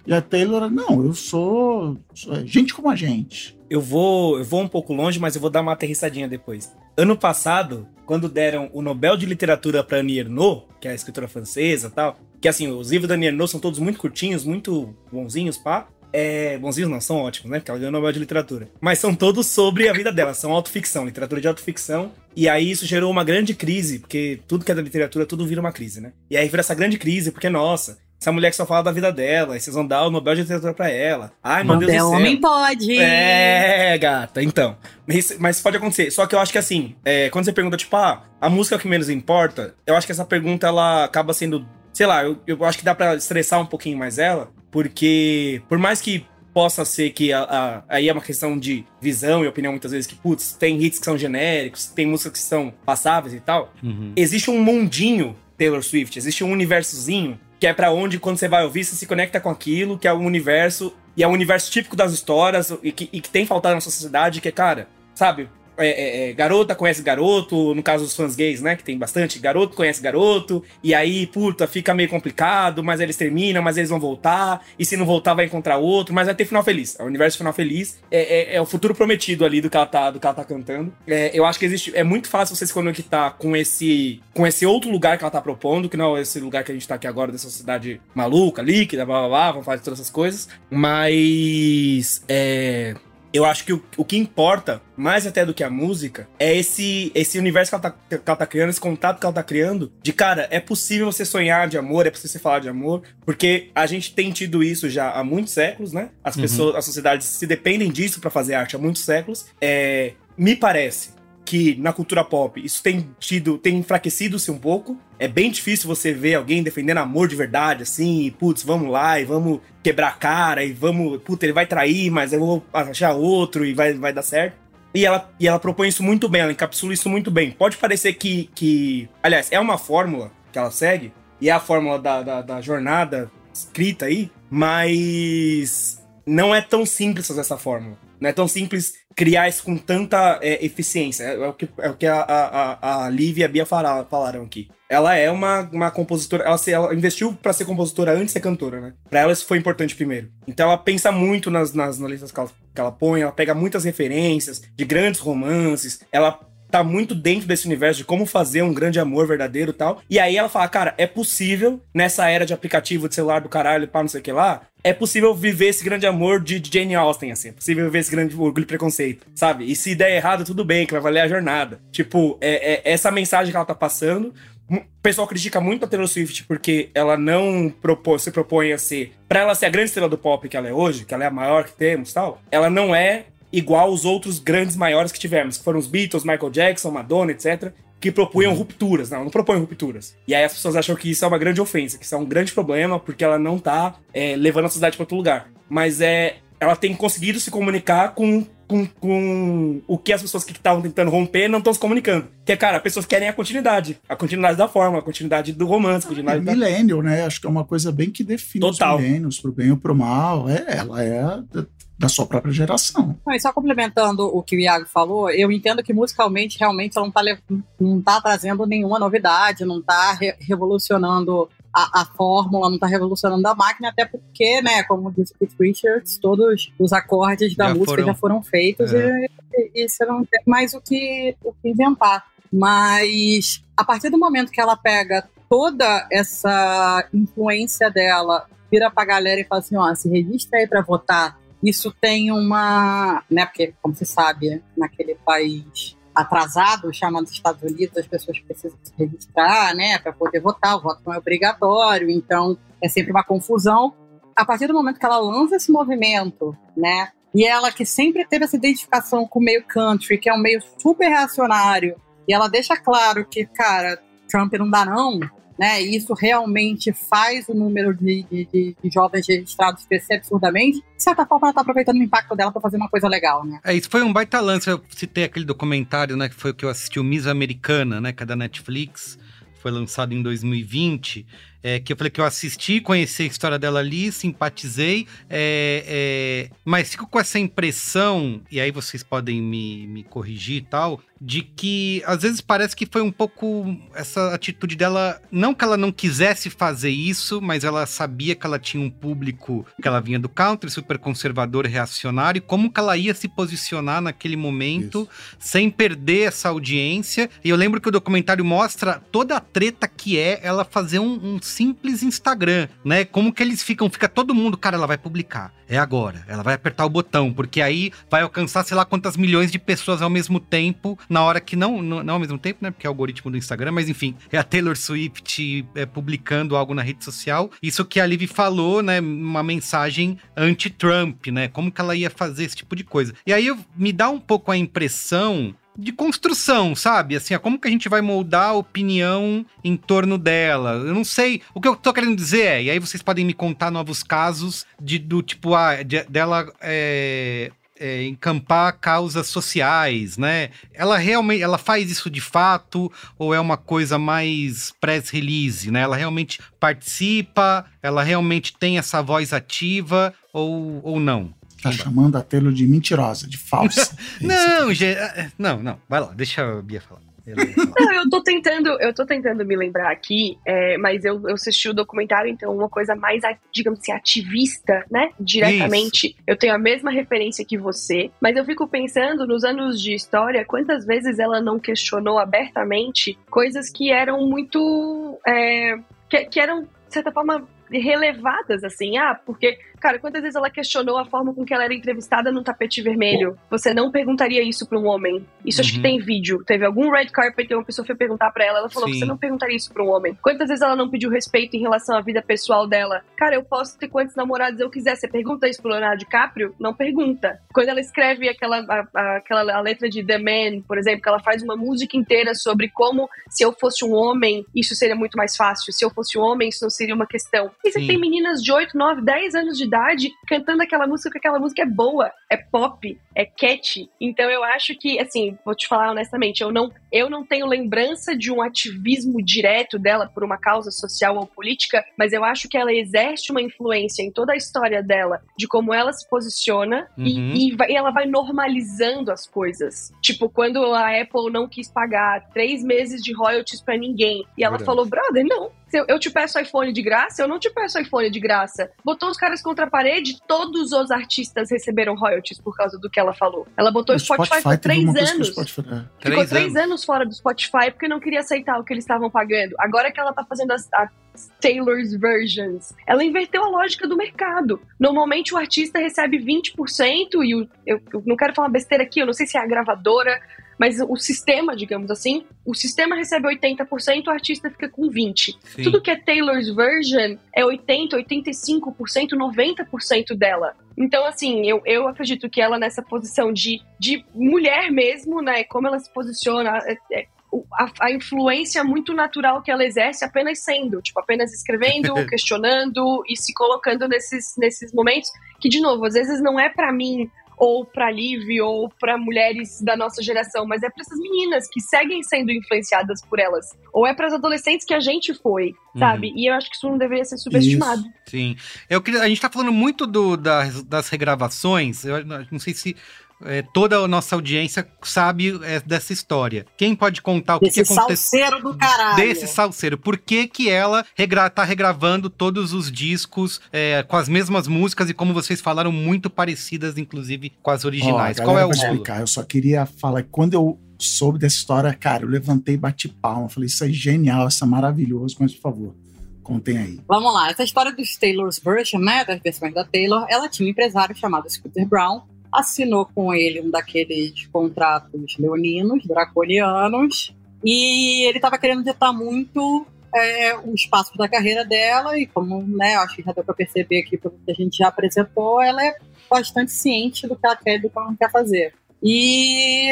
E a Taylor, não, eu sou, sou gente como a gente. Eu vou, eu vou um pouco longe, mas eu vou dar uma aterrissadinha depois. Ano passado, quando deram o Nobel de Literatura para Annie Ernaux, que é a escritora francesa tal, que assim, os livros da Annie Ernaux são todos muito curtinhos, muito bonzinhos, pá. É, bonzinhos não, são ótimos, né? Porque ela ganhou o Nobel de Literatura. Mas são todos sobre a vida dela, são autoficção, literatura de autoficção. E aí isso gerou uma grande crise, porque tudo que é da literatura, tudo vira uma crise, né? E aí vira essa grande crise, porque, nossa, essa mulher que só fala da vida dela, e vocês vão dar o Nobel de Literatura pra ela. Ai, meu Deus do céu. homem pode. É, gata, então. Mas, mas pode acontecer. Só que eu acho que assim, é, quando você pergunta, tipo, ah, a música que menos importa, eu acho que essa pergunta ela acaba sendo. Sei lá, eu, eu acho que dá pra estressar um pouquinho mais ela, porque por mais que possa ser que a, a, aí é uma questão de visão e opinião muitas vezes que, putz, tem hits que são genéricos, tem músicas que são passáveis e tal. Uhum. Existe um mundinho Taylor Swift, existe um universozinho que é para onde quando você vai ouvir você se conecta com aquilo, que é o universo e é o universo típico das histórias e que, e que tem faltado na sociedade, que é, cara, sabe, é, é, é, garota conhece garoto, no caso dos fãs gays, né? Que tem bastante, garoto conhece garoto, e aí, puta, fica meio complicado, mas eles terminam, mas eles vão voltar, e se não voltar, vai encontrar outro, mas vai ter final feliz. É o universo final feliz. É, é, é o futuro prometido ali do que ela tá, do que ela tá cantando. É, eu acho que existe. É muito fácil você se conectar com esse, com esse outro lugar que ela tá propondo, que não é esse lugar que a gente tá aqui agora, dessa sociedade maluca, líquida, blá blá blá, vamos fazer todas essas coisas. Mas. É eu acho que o, o que importa, mais até do que a música, é esse esse universo que ela, tá, que ela tá criando, esse contato que ela tá criando. De cara, é possível você sonhar de amor, é possível você falar de amor, porque a gente tem tido isso já há muitos séculos, né? As Uhum. pessoas, as sociedades se dependem disso pra fazer arte há muitos séculos. É, me parece que na cultura pop isso tem tido, tem enfraquecido-se um pouco. É bem difícil você ver alguém defendendo amor de verdade, assim, e, putz, vamos lá e vamos quebrar a cara e vamos, puta, ele vai trair, mas eu vou achar outro e vai, vai dar certo. E ela, e ela propõe isso muito bem, ela encapsula isso muito bem. Pode parecer que, que. Aliás, é uma fórmula que ela segue, e é a fórmula da, da, da jornada escrita aí, mas não é tão simples essa fórmula. Não é tão simples criar isso com tanta é, eficiência. É, é o que, é o que a, a, a Liv e a Bia fala- falaram aqui. Ela é uma, uma compositora. Ela, se, ela investiu pra ser compositora antes de ser cantora, né? Pra ela isso foi importante primeiro. Então ela pensa muito nas, nas, nas letras que ela, que ela põe, ela pega muitas referências de grandes romances. Ela tá muito dentro desse universo de como fazer um grande amor verdadeiro e tal. E aí ela fala, cara, é possível, nessa era de aplicativo de celular do caralho, pá, não sei o que lá, é possível viver esse grande amor de, de Jane Austen, assim. É possível viver esse grande orgulho e preconceito, sabe? E se der errado, tudo bem, que vai valer a jornada. Tipo, é, é essa mensagem que ela tá passando. O pessoal critica muito a Taylor Swift porque ela não propô- se propõe a ser. Pra ela ser a grande estrela do pop que ela é hoje, que ela é a maior que temos e tal, ela não é igual os outros grandes maiores que tivemos, que foram os Beatles, Michael Jackson, Madonna, etc., que propunham rupturas. Não, não propõem rupturas. E aí as pessoas acham que isso é uma grande ofensa, que isso é um grande problema, porque ela não tá é, levando a sociedade para outro lugar. Mas é. Ela tem conseguido se comunicar com, com, com o que as pessoas que estavam tentando romper não estão se comunicando. Que é, cara, as pessoas querem a continuidade. A continuidade da forma, a continuidade do romance, a É continuidade da. millennial, né? Acho que é uma coisa bem que define Total. os millennials, pro bem ou pro mal. É, ela é da, da sua própria geração. Não, e só complementando o que o Iago falou, eu entendo que musicalmente realmente ela não tá, le- não tá trazendo nenhuma novidade, não tá re- revolucionando a, a fórmula, não tá revolucionando a máquina, até porque, né, como disse Keith Richards, todos os acordes da Já música foram- já foram feitos É. e, e você não tem mais o que, o que inventar. Mas a partir do momento que ela pega toda essa influência dela, vira pra galera e fala assim, ó, se registra aí pra votar isso tem uma, né, porque como você sabe, naquele país atrasado, chamado Estados Unidos, as pessoas precisam se registrar, né, para poder votar, o voto não é obrigatório, então é sempre uma confusão. A partir do momento que ela lança esse movimento, né, e ela que sempre teve essa identificação com o meio country, que é um meio super reacionário, e ela deixa claro que, cara, Trump não dá não, né? Isso realmente faz o número de, de, de- jovens registrados crescer absurdamente. De certa forma, ela está aproveitando o impacto dela para fazer uma coisa legal, né? É, isso foi um baita lance. Eu citei aquele documentário, né? Que foi o que eu assisti, o Miss Americana, né? Que é da Netflix. Foi lançado em 2020. É, que eu falei que eu assisti, conheci a história dela ali, simpatizei. é, é, mas fico com essa impressão, e aí vocês podem me, me corrigir e tal, de que às vezes parece que foi um pouco essa atitude dela. Não que ela não quisesse fazer isso, mas ela sabia que ela tinha um público que ela vinha do country, super conservador, reacionário, e como que ela ia se posicionar naquele momento sem perder essa audiência. E eu lembro que o documentário mostra toda a treta que é ela fazer um, um simples Instagram, né? Como que eles ficam, fica todo mundo, cara, ela vai publicar. É agora, ela vai apertar o botão, porque aí vai alcançar sei lá quantas milhões de pessoas ao mesmo tempo, na hora que não, não, ao mesmo tempo, né? Porque é o algoritmo do Instagram, mas enfim, é a Taylor Swift é, publicando algo na rede social. Isso que a Liv falou, né? Uma mensagem anti-Trump, né? Como que ela ia fazer esse tipo de coisa. E aí me dá um pouco a impressão de construção, sabe? Assim, como que a gente vai moldar a opinião em torno dela? Eu não sei. O que eu tô querendo dizer é, e aí vocês podem me contar novos casos de, do tipo, ah, de, dela é, é, encampar causas sociais, né? Ela realmente, ela faz isso de fato ou é uma coisa mais press release, né? Ela realmente participa, ela realmente tem essa voz ativa ou, ou não? Tá chamando a Taylor de mentirosa, de falsa. não, gente, é, não, não. Vai lá, deixa a Bia falar. Não, eu tô tentando, eu tô tentando me lembrar aqui, é, mas eu, eu assisti o documentário, então uma coisa mais, digamos assim, ativista, né? Diretamente. Isso. Eu tenho a mesma referência que você, mas eu fico pensando nos anos de história, quantas vezes ela não questionou abertamente coisas que eram muito. É, que, que eram, de certa forma, relevadas, assim. Ah, porque Cara, quantas vezes ela questionou a forma com que ela era entrevistada no tapete vermelho? Você não perguntaria isso para um homem. Isso uhum. acho que uhum. tem vídeo. Teve algum red carpet que uma pessoa foi perguntar para ela, ela falou: Sim. você não perguntaria isso para um homem. Quantas vezes ela não pediu respeito em relação à vida pessoal dela? Cara, eu posso ter quantos namorados eu quiser. Você pergunta isso pro Leonardo DiCaprio? Não pergunta. Quando ela escreve aquela a, a, aquela a letra de The Man, por exemplo, que ela faz uma música inteira sobre como se eu fosse um homem, isso seria muito mais fácil. Se eu fosse um homem, isso não seria uma questão. E você Sim. tem meninas de 8, 9, 10 anos de idade cantando aquela música, porque aquela música é boa, é pop, é catchy. Então eu acho que, assim, vou te falar honestamente, eu não, eu não tenho lembrança de um ativismo direto dela por uma causa social ou política, mas eu acho que ela exerce uma influência em toda a história dela, de como ela se posiciona uhum. e, e, vai, e ela vai normalizando as coisas. Tipo, quando a Apple não quis pagar três meses de royalties para ninguém, e ela Verdade. falou, brother, não, eu, eu te peço iPhone de graça, eu não te peço iPhone de graça. Botou os caras contra a parede, todos os artistas receberam royalties por causa do que ela falou. Ela botou o Spotify, Spotify por três anos. Spotify, é. Ficou três, três anos. anos. fora do Spotify porque não queria aceitar o que eles estavam pagando. Agora que ela tá fazendo as, as Taylor's versions. Ela inverteu a lógica do mercado. Normalmente o artista recebe 20% e o, eu, eu não quero falar besteira aqui, eu não sei se é a gravadora mas o sistema, digamos assim, o sistema recebe 80%, o artista fica com 20%. Sim. Tudo que é Taylor's version é 80%, 85%, 90% dela. Então, assim, eu, eu acredito que ela nessa posição de, de mulher mesmo, né, como ela se posiciona, é, é, a, a, influência muito natural que ela exerce apenas sendo, tipo, apenas escrevendo, questionando e se colocando nesses, nesses momentos que, de novo, às vezes não é para mim ou para Liv ou para mulheres da nossa geração, mas é para essas meninas que seguem sendo influenciadas por elas, ou é para as adolescentes que a gente foi, sabe? Uhum. E eu acho que isso não deveria ser subestimado. Isso. Sim. Eu queria, a gente tá falando muito do, das, das regravações, eu não sei se é, toda a nossa audiência sabe é, dessa história. Quem pode contar o que, que aconteceu? Desse salseiro do caralho. Desse salseiro. Por que que ela regra tá regravando todos os discos é, com as mesmas músicas e como vocês falaram, muito parecidas, inclusive, com as originais? Oh, Qual é o explicar, Eu só queria falar que quando eu soube dessa história, cara, eu levantei e bati palma. Falei, isso é genial, isso é maravilhoso, mas por favor, contem aí. Vamos lá, essa história dos Taylor's Version, né, das versões da Taylor, ela tinha um empresário chamado Scooter Brown, assinou com ele um daqueles contratos leoninos, draconianos, e ele estava querendo ditar muito é, os passos da carreira dela, e como né, acho que já deu para perceber aqui pelo que a gente já apresentou, ela é bastante ciente do que ela quer e do que ela não quer fazer. E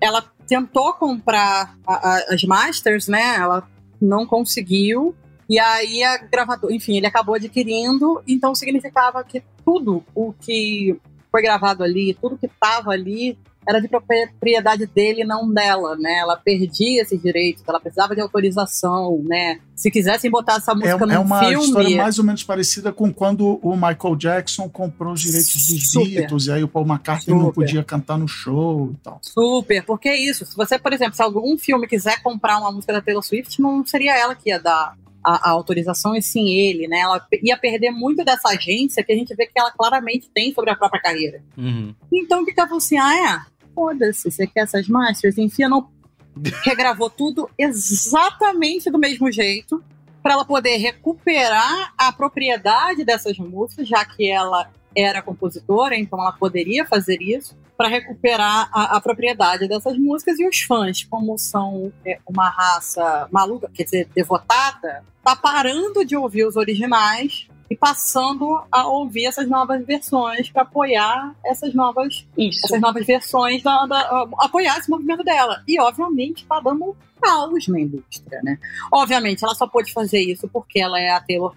ela tentou comprar a, a, as masters, né? Ela não conseguiu. E aí a gravadora, enfim, ele acabou adquirindo, então significava que tudo o que foi gravado ali, tudo que estava ali era de propriedade dele, não dela, né? Ela perdia esses direitos, ela precisava de autorização, né? Se quisessem botar essa música é, no é uma filme... história mais ou menos parecida com quando o Michael Jackson comprou os direitos dos Super. Beatles e aí o Paul McCartney Super. não podia cantar no show e tal. Super, porque é isso. Se você, por exemplo, se algum filme quiser comprar uma música da Taylor Swift, não seria ela que ia dar a, a, autorização e sim ele, né? Ela ia perder muito dessa agência que a gente vê que ela claramente tem sobre a própria carreira. Uhum. Então o que ela falou assim: ah, é? Foda-se, você quer essas masters? Enfia no. Regravou tudo exatamente do mesmo jeito. para ela poder recuperar a propriedade dessas músicas, já que ela era compositora, então ela poderia fazer isso para recuperar a, a, propriedade dessas músicas e os fãs, como são é, uma raça maluca, quer dizer, devotada, tá parando de ouvir os originais e passando a ouvir essas novas versões para apoiar essas novas, Isso. essas novas versões, da, da, apoiar esse movimento dela. E, obviamente, está dando caos na indústria, né? Obviamente, ela só pôde fazer isso porque ela é a Taylor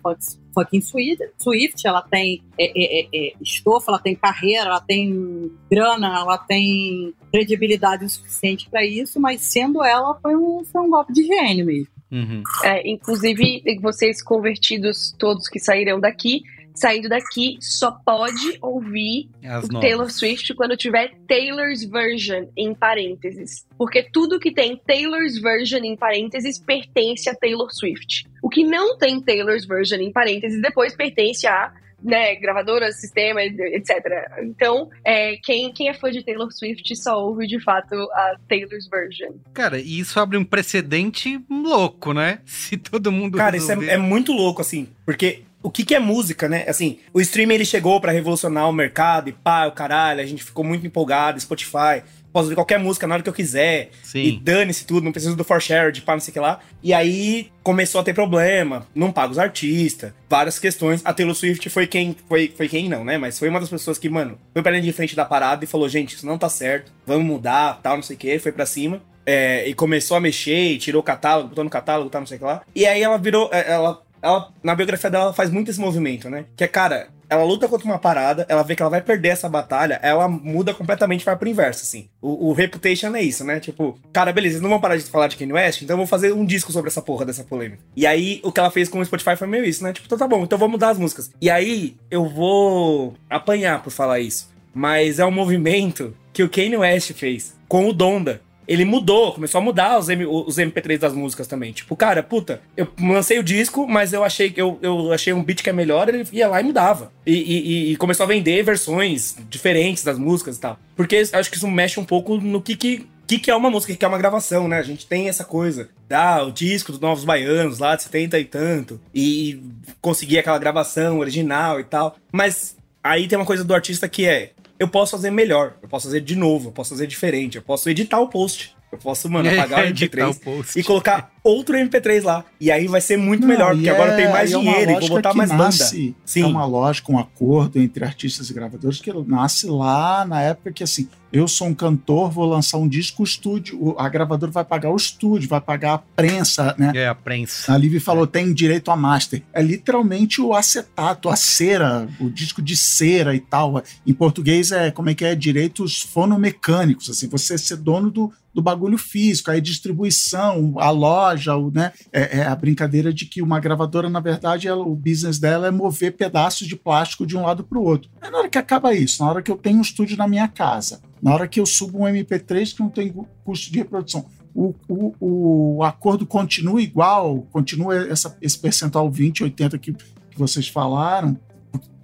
fucking Swift, ela tem é, é, é, é, estofa, ela tem carreira, ela tem grana, ela tem credibilidade o suficiente para isso, mas sendo ela, foi um, foi um golpe de gênio mesmo. Uhum. É, inclusive, vocês convertidos, todos que saíram daqui, saindo daqui, só pode ouvir As o novas. Taylor Swift quando tiver Taylor's Version em parênteses. Porque tudo que tem Taylor's Version em parênteses pertence a Taylor Swift. O que não tem Taylor's Version em parênteses depois pertence a né, gravadora, sistema, etc. Então, é, quem, quem é fã de Taylor Swift só ouve de fato a Taylor's version. Cara, e isso abre um precedente louco, né? Se todo mundo. Cara, isso resolver... é, é muito louco, assim, porque o que, que é música, né? Assim, o streaming ele chegou pra revolucionar o mercado e pá, o caralho, a gente ficou muito empolgado, Spotify. Posso ouvir qualquer música na hora que eu quiser. Sim. E dane-se tudo, não preciso do for share, de pá, não sei o que lá. E aí começou a ter problema, não paga os artistas, várias questões. A Taylor Swift foi quem. Foi, foi quem não, né? Mas foi uma das pessoas que, mano, foi pra linha de frente da parada e falou: gente, isso não tá certo, vamos mudar, tal, não sei o que, foi pra cima. É, e começou a mexer, e tirou o catálogo, botou no catálogo, tal, não sei o que lá. E aí ela virou. é, Ela, ela, na biografia dela, ela faz muito esse movimento, né? Que é, cara, ela luta contra uma parada, ela vê que ela vai perder essa batalha, ela muda completamente, vai pro inverso, assim. O, o Reputation é isso, né? Tipo, cara, beleza, eles não vão parar de falar de Kanye West, então eu vou fazer um disco sobre essa porra dessa polêmica. E aí, o que ela fez com o Spotify foi meio isso, né? Tipo, então tá bom, então vou mudar as músicas. E aí, eu vou apanhar por falar isso. Mas é um movimento que o Kanye West fez com o Donda. Ele mudou, começou a mudar os, M, os MP3 das músicas também. Tipo, cara, puta, eu lancei o disco, mas eu achei eu, eu achei um beat que é melhor, ele ia lá e mudava. E, e, e começou a vender versões diferentes das músicas e tal. Porque acho que isso mexe um pouco no que, que que, que é uma música, o que, que é uma gravação, né? A gente tem essa coisa. Ah, o disco dos Novos Baianos, lá de 70 e tanto. E conseguir aquela gravação original e tal. Mas aí tem uma coisa do artista que é. Eu posso fazer melhor, eu posso fazer de novo, eu posso fazer diferente, eu posso editar o post. Eu posso, mano, apagar o Editar o MP3 post. e colocar outro MP3 lá. E aí vai ser muito Não, melhor, porque agora é- tem mais e é dinheiro e vou botar que mais nasce- banda. Sim. É uma lógica, um acordo entre artistas e gravadores que nasce lá na época que assim, eu sou um cantor, vou lançar um disco, o estúdio, o- a gravadora vai pagar o estúdio, vai pagar a prensa, né? É, a prensa. A Livy falou, tem direito a master. É literalmente o acetato, a cera, o disco de cera e tal. Em português é, como é que é? Direitos fonomecânicos, assim, você ser dono do, do bagulho físico, aí distribuição, a loja, o, né? É, é a brincadeira de que uma gravadora, na verdade, ela- o business dela é mover pedaços de plástico de um lado para o outro. É na hora que acaba isso, na hora que eu tenho um estúdio na minha casa, na hora que eu subo um MP3 que não tem cu- custo de reprodução, o, o, o acordo continua igual, continua essa, esse percentual 20, 80 que, que vocês falaram,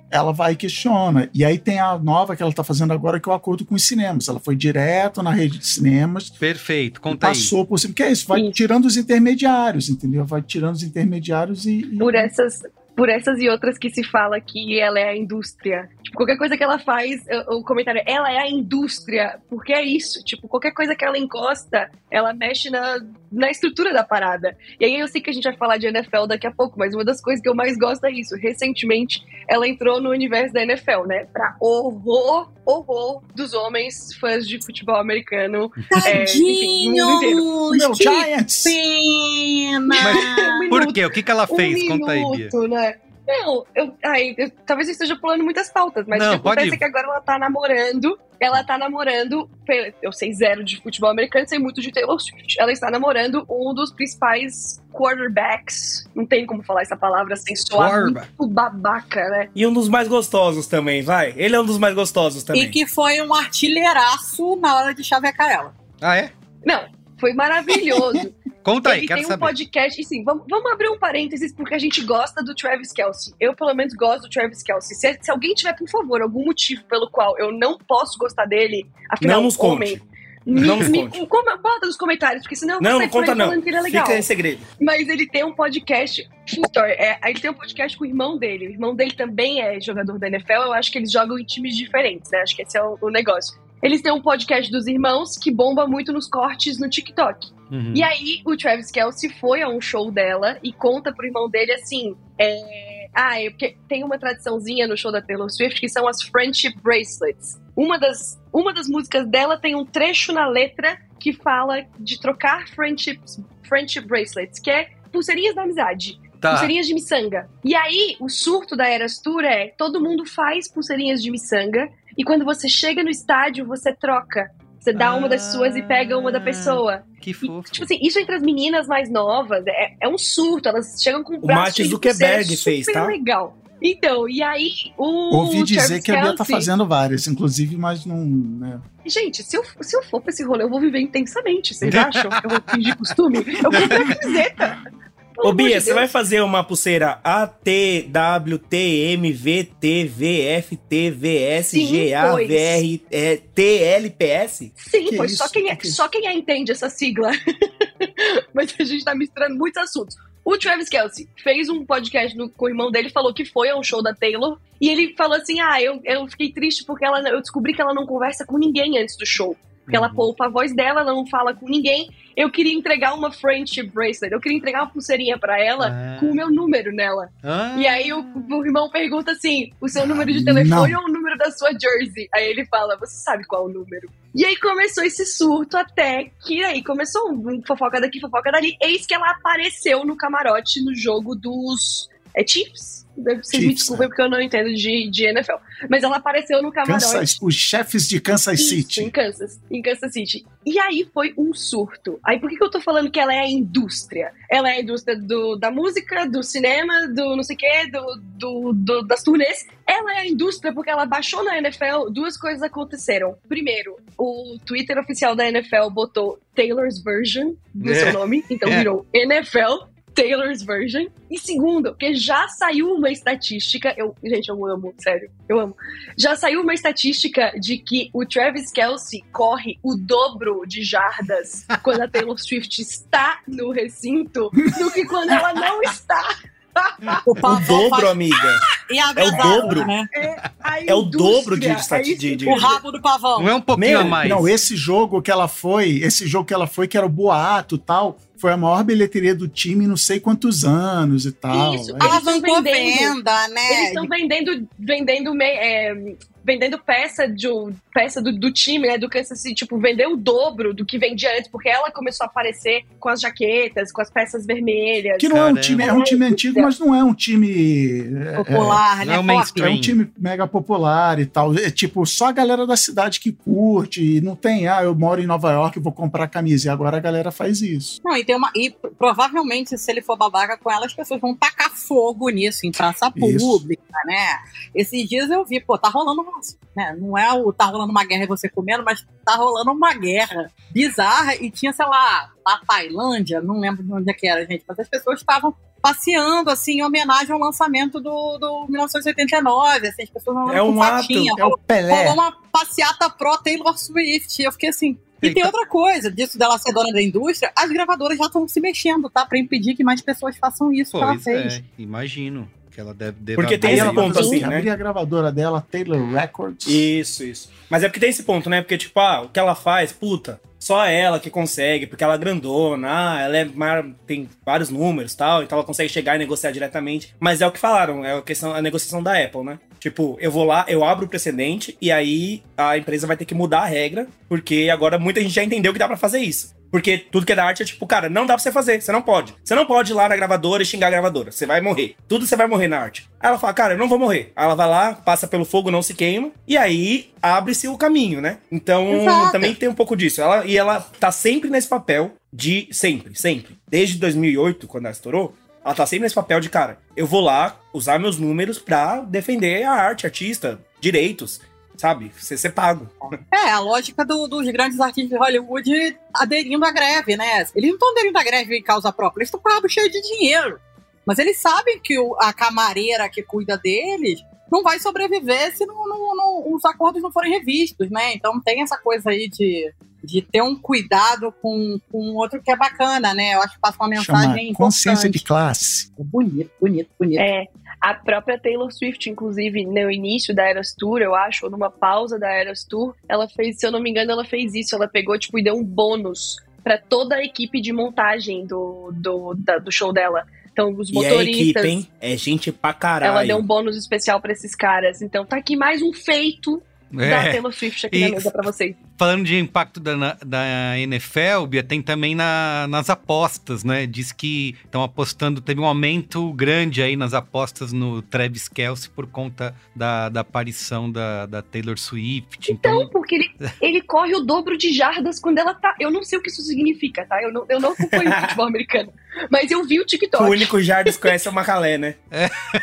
ela vai e questiona. E aí tem a nova que ela está fazendo agora, que é o acordo com os cinemas. Ela foi direto na rede de cinemas, Perfeito, conta aí. passou por cima. Que é isso? Vai Isso. tirando os intermediários, entendeu? Vai tirando os intermediários e. e- Por essas, por essas e outras que se fala que ela é a indústria. Tipo, qualquer coisa que ela faz, o o comentário, ela é a indústria, porque é isso. Tipo, qualquer coisa que ela encosta, ela mexe na, na estrutura da parada. E aí eu sei que a gente vai falar de NFL daqui a pouco, mas uma das coisas que eu mais gosto é isso. Recentemente, ela entrou no universo da NFL, né? Pra horror, horror dos homens fãs de futebol americano. É, mundo inteiro. Meu que Giants! pena! Mas por quê? O que, que ela fez? um Conta aí, Bia. minuto, né? Não, eu, ai, eu- talvez eu esteja pulando muitas pautas, mas Não, o que acontece é que agora ela tá namorando. Ela tá namorando. Eu sei zero de futebol americano, sei muito de Taylor Swift. Ela está namorando um dos principais quarterbacks. Não tem como falar essa palavra sem soar muito babaca, né? E um dos mais gostosos também, vai. Ele é um dos mais gostosos também. E que foi um artilheiraço na hora de chavecar ela. Ah, é? Não, foi maravilhoso. Conta aí, Ele quero tem um saber. podcast, e sim, vamos, vamos abrir um parênteses, porque a gente gosta do Travis Kelsey. Eu, pelo menos, gosto do Travis Kelsey. Se, se alguém tiver, por favor, algum motivo pelo qual eu não posso gostar dele, afinal, Não nos homem, conte. Não me, me me, conte. como- bota nos comentários, porque senão eu vou Não, sair não conta não. falando que ele é legal. Fica em segredo. Mas ele tem um podcast, Story, é, ele tem um podcast com o irmão dele. O irmão dele também é jogador da NFL, eu acho que eles jogam em times diferentes, né? Acho que esse é o, o negócio. Eles têm um podcast dos irmãos que bomba muito nos cortes no TikTok. Uhum. E aí, o Travis Kelsey foi a um show dela e conta pro irmão dele assim: é, Ah, é porque tem uma tradiçãozinha no show da Taylor Swift que são as Friendship Bracelets. Uma das, uma das músicas dela tem um trecho na letra que fala de trocar friendships, friendship bracelets, que é pulseirinhas da amizade. Tá. Pulseirinhas de miçanga. E aí, o surto da Eras Tour é: todo mundo faz pulseirinhas de miçanga, e quando você chega no estádio, você troca. Você dá uma das suas e pega uma da pessoa. Que E, fofo. tipo assim, isso entre as meninas mais novas é, é um surto. Elas chegam com o braço Martin cheio de Zuckerberg fez, super tá? legal. Então, e aí o Ouvi dizer Travis que a Bia tá fazendo várias, inclusive, mas não. Né? Gente, se eu, se eu for pra esse rolê, eu vou viver intensamente. Vocês acham que eu vou fingir costume? Eu compro a camiseta. Ô, Bia, de você vai fazer uma pulseira A, T, W, T, M, V, T, V, F, T, V, S, Sim, G, A, pois. V, R, é, T, L, P, S? Sim, Que pois isso? só quem, é, Que é só quem é entende essa sigla. Mas a gente tá misturando muitos assuntos. O Travis Kelsey fez um podcast no- com o irmão dele, falou que foi a um show da Taylor. E ele falou assim: Ah, eu, eu fiquei triste porque ela, eu descobri que ela não conversa com ninguém antes do show. Porque ela poupa a voz dela, ela não fala com ninguém. Eu queria entregar uma friendship bracelet, eu queria entregar uma pulseirinha pra ela Ah. com o meu número nela. Ah. E aí o, o irmão pergunta assim: o seu número de telefone Não. ou o número da sua jersey? Aí ele fala: você sabe qual o número. E aí começou esse surto até que aí começou um fofoca daqui, fofoca dali. Eis que ela apareceu no camarote no jogo dos. É Chiefs? Vocês me Chiefs, desculpem é. porque eu não entendo de, de NFL. Mas ela apareceu no camarote. Kansas, os chefes de Kansas Isso, City. em Kansas, em Kansas City. E aí foi um surto. Aí por que, que eu tô falando que ela é a indústria? Ela é a indústria do, da música, do cinema, do não sei o quê, do, do, do- das turnês. Ela é a indústria porque ela baixou na NFL, duas coisas aconteceram. Primeiro, o Twitter oficial da NFL botou Taylor's Version no É. seu nome, então É. virou NFL. Taylor's Version. E segundo, porque já saiu uma estatística. Eu, gente, eu amo, sério, eu amo já saiu uma estatística de que o Travis Kelsey corre o dobro de jardas quando a Taylor Swift está no recinto do que quando ela não está. O O dobro, faz- amiga. E a É o dobro. Né? A É o dobro de, estati- é de, de- O rabo do pavão. Não é um pouquinho Meu, a mais. Não, esse jogo que ela foi, esse jogo que ela foi, que era o boato e tal, foi a maior bilheteria do time não sei quantos anos e tal. Isso. É. Alavancou venda, né? Eles estão vendendo, vendendo, me- é, vendendo peça, de, peça do, do time, né? Do Kansas City, tipo, vendeu o dobro do que vendia antes, porque ela começou a aparecer com as jaquetas, com as peças vermelhas. Que não é um Caramba. time, é um time antigo, mas não é um time. é- Popular, Não né? é o Pop. mainstream. É um time mega popular e tal. É tipo, só a galera da cidade que curte. E não tem, ah, eu moro em Nova York, vou comprar camisa. E agora a galera faz isso. Não, e, tem uma, e provavelmente, se ele for babaca com ela, as pessoas vão tacar fogo nisso, em praça Isso. pública, né? Esses dias eu vi, pô, tá rolando. Né, não é o tá rolando uma guerra e você comendo, mas tá rolando uma guerra bizarra e tinha, sei lá, na Tailândia, não lembro de onde é que era, gente, mas as pessoas estavam passeando, assim, em homenagem ao lançamento do, do 1989, assim, as pessoas andando É um com ato, fatinha, É o Pelé. rolou uma passeata pro Taylor Swift. Eu fiquei assim. E tem Eita. outra coisa, disso dela ser dona da indústria, as gravadoras já estão se mexendo, tá? Pra impedir que mais pessoas façam isso que ela Pois fez. é, imagino que ela deve, deve Porque tem esse ponto assim, abrir né? a gravadora dela, Taylor Records. Isso, isso. Mas é porque tem esse ponto, né? Porque, tipo, ah, o que ela faz, puta, só ela que consegue, porque ela é grandona, ah, ela é mar... tem vários números e tal, então ela consegue chegar e negociar diretamente. Mas é o que falaram, é a questão, a negociação da Apple, né? Tipo, eu vou lá, eu abro o precedente e aí a empresa vai ter que mudar a regra, porque agora muita gente já entendeu que dá pra fazer isso. Porque tudo que é da arte é tipo, cara, não dá pra você fazer, você não pode. Você não pode ir lá na gravadora e xingar a gravadora, você vai morrer. Tudo você vai morrer na arte. Aí ela fala, cara, eu não vou morrer. Aí ela vai lá, passa pelo fogo, não se queima, e aí abre-se o caminho, né? Então Exato. também tem um pouco disso. Ela, e ela tá sempre nesse papel de. Sempre, sempre. Desde 2008, quando ela estourou, ela tá sempre nesse papel de, cara, eu vou lá usar meus números pra defender a arte, artista, direitos, sabe? Você ser pago. É, a lógica do- dos grandes artistas de Hollywood aderindo à greve, né? Eles não estão aderindo à greve em causa própria, eles estão com o rabo cheio de dinheiro. Mas eles sabem que o- a camareira que cuida deles não vai sobreviver se não- não- não- os acordos não forem revistos, né? Então tem essa coisa aí de de ter um cuidado com o outro que é bacana, né? Eu acho que passa uma mensagem Chama consciência de classe. Bonito, bonito, bonito. É, a própria Taylor Swift, inclusive, no início da Eras Tour, eu acho, ou numa pausa da Eras Tour, ela fez, se eu não me engano, ela fez isso. Ela pegou, tipo, e deu um bônus pra toda a equipe de montagem do, do, da- do show dela. Então, os E a motoristas. equipe, hein? É gente pra caralho. ela deu um bônus especial pra esses caras. Então, tá aqui mais um feito da É. Taylor Swift aqui E- na mesa pra vocês. Falando de impacto da, da NFL, Bia, tem também na- nas apostas, né? Diz que estão apostando, teve um aumento grande aí nas apostas no Travis Kelce por conta da, da aparição da, da Taylor Swift. Então, porque ele, ele corre o dobro de jardas quando ela tá. Eu não sei o que isso significa, tá? Eu não, eu não acompanho o futebol americano. Mas eu vi o TikTok. O único Jardim que conhece é o Macalé, né?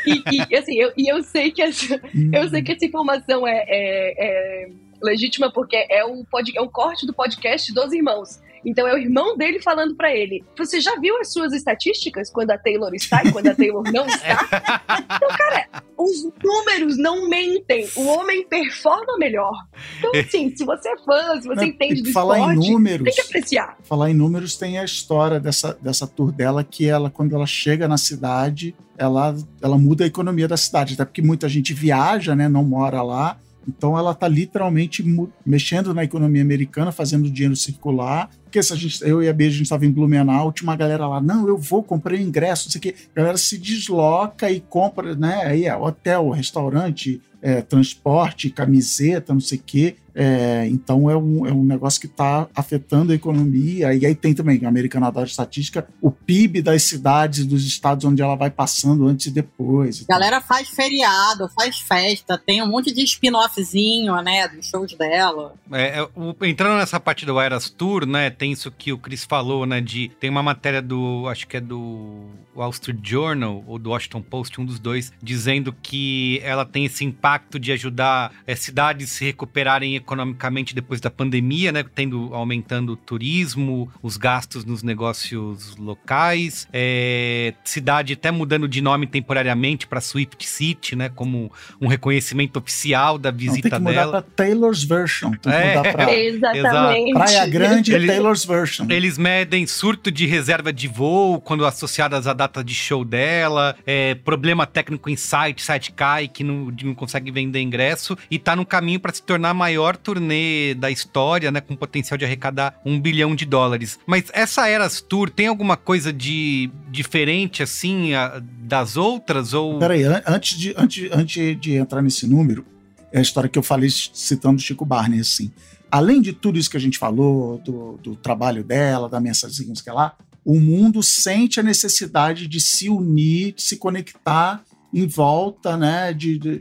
E, e, assim, eu, e eu sei que essa, eu sei que essa informação é, é- é legítima porque é o, pod, é o corte do podcast dos irmãos. Então é o irmão dele falando pra ele: Você já viu as suas estatísticas quando a Taylor está e quando a Taylor não está? Então, cara, os números não mentem. O homem performa melhor. Então, assim, se você é fã, se você Não, entende do falar em esporte, números, tem que apreciar. falar em números, tem a história dessa, dessa tour dela, que ela, quando ela chega na cidade, ela, ela muda a economia da cidade, até porque muita gente viaja, né, não mora lá, então ela tá literalmente mexendo na economia americana, fazendo o dinheiro circular, porque se a gente, eu e a Bia, a gente estava em Blumenau, tinha uma galera lá, não, eu vou, comprei o ingresso, não sei o quê, a galera se desloca e compra, né, aí é hotel, restaurante, é, transporte, camiseta, não sei o quê, é, então é um, é um negócio que está afetando a economia. E aí tem também, a Americana adora estatística, o PIB das cidades e dos estados onde ela vai passando antes e depois. Galera faz feriado, faz festa, tem um monte de spin-offzinho, né, dos shows dela. É, é, o- entrando nessa parte do Eras Tour, né, tem isso que o Chris falou, né, de tem uma matéria do, acho que é do Wall Street Journal ou do Washington Post, um dos dois, dizendo que ela tem esse impacto de ajudar é, cidades se recuperarem economicamente depois da pandemia, né, tendo aumentando o turismo, os gastos nos negócios locais, é, cidade até mudando de nome temporariamente para Swift City, né, como um reconhecimento oficial da Não, visita tem que mudar dela. para Taylor's Version. Tem que É. mudar para Exatamente. Praia Grande Ele- Taylor's Version. Eles medem surto de reserva de voo quando associadas à data de show dela, é, problema técnico em site, site cai que não, não consegue vender ingresso e tá no caminho para se tornar a maior turnê da história, né, com potencial de arrecadar um bilhão de dólares. Mas essa Eras Tour tem alguma coisa de diferente assim a- das outras ou Peraí, an- antes de, antes, antes de entrar nesse número, é a história que eu falei citando Chico Barney, assim. Além de tudo isso que a gente falou, do, do trabalho dela, da mensagem que lá, o mundo sente a necessidade de se unir, de se conectar em volta, né? De- de-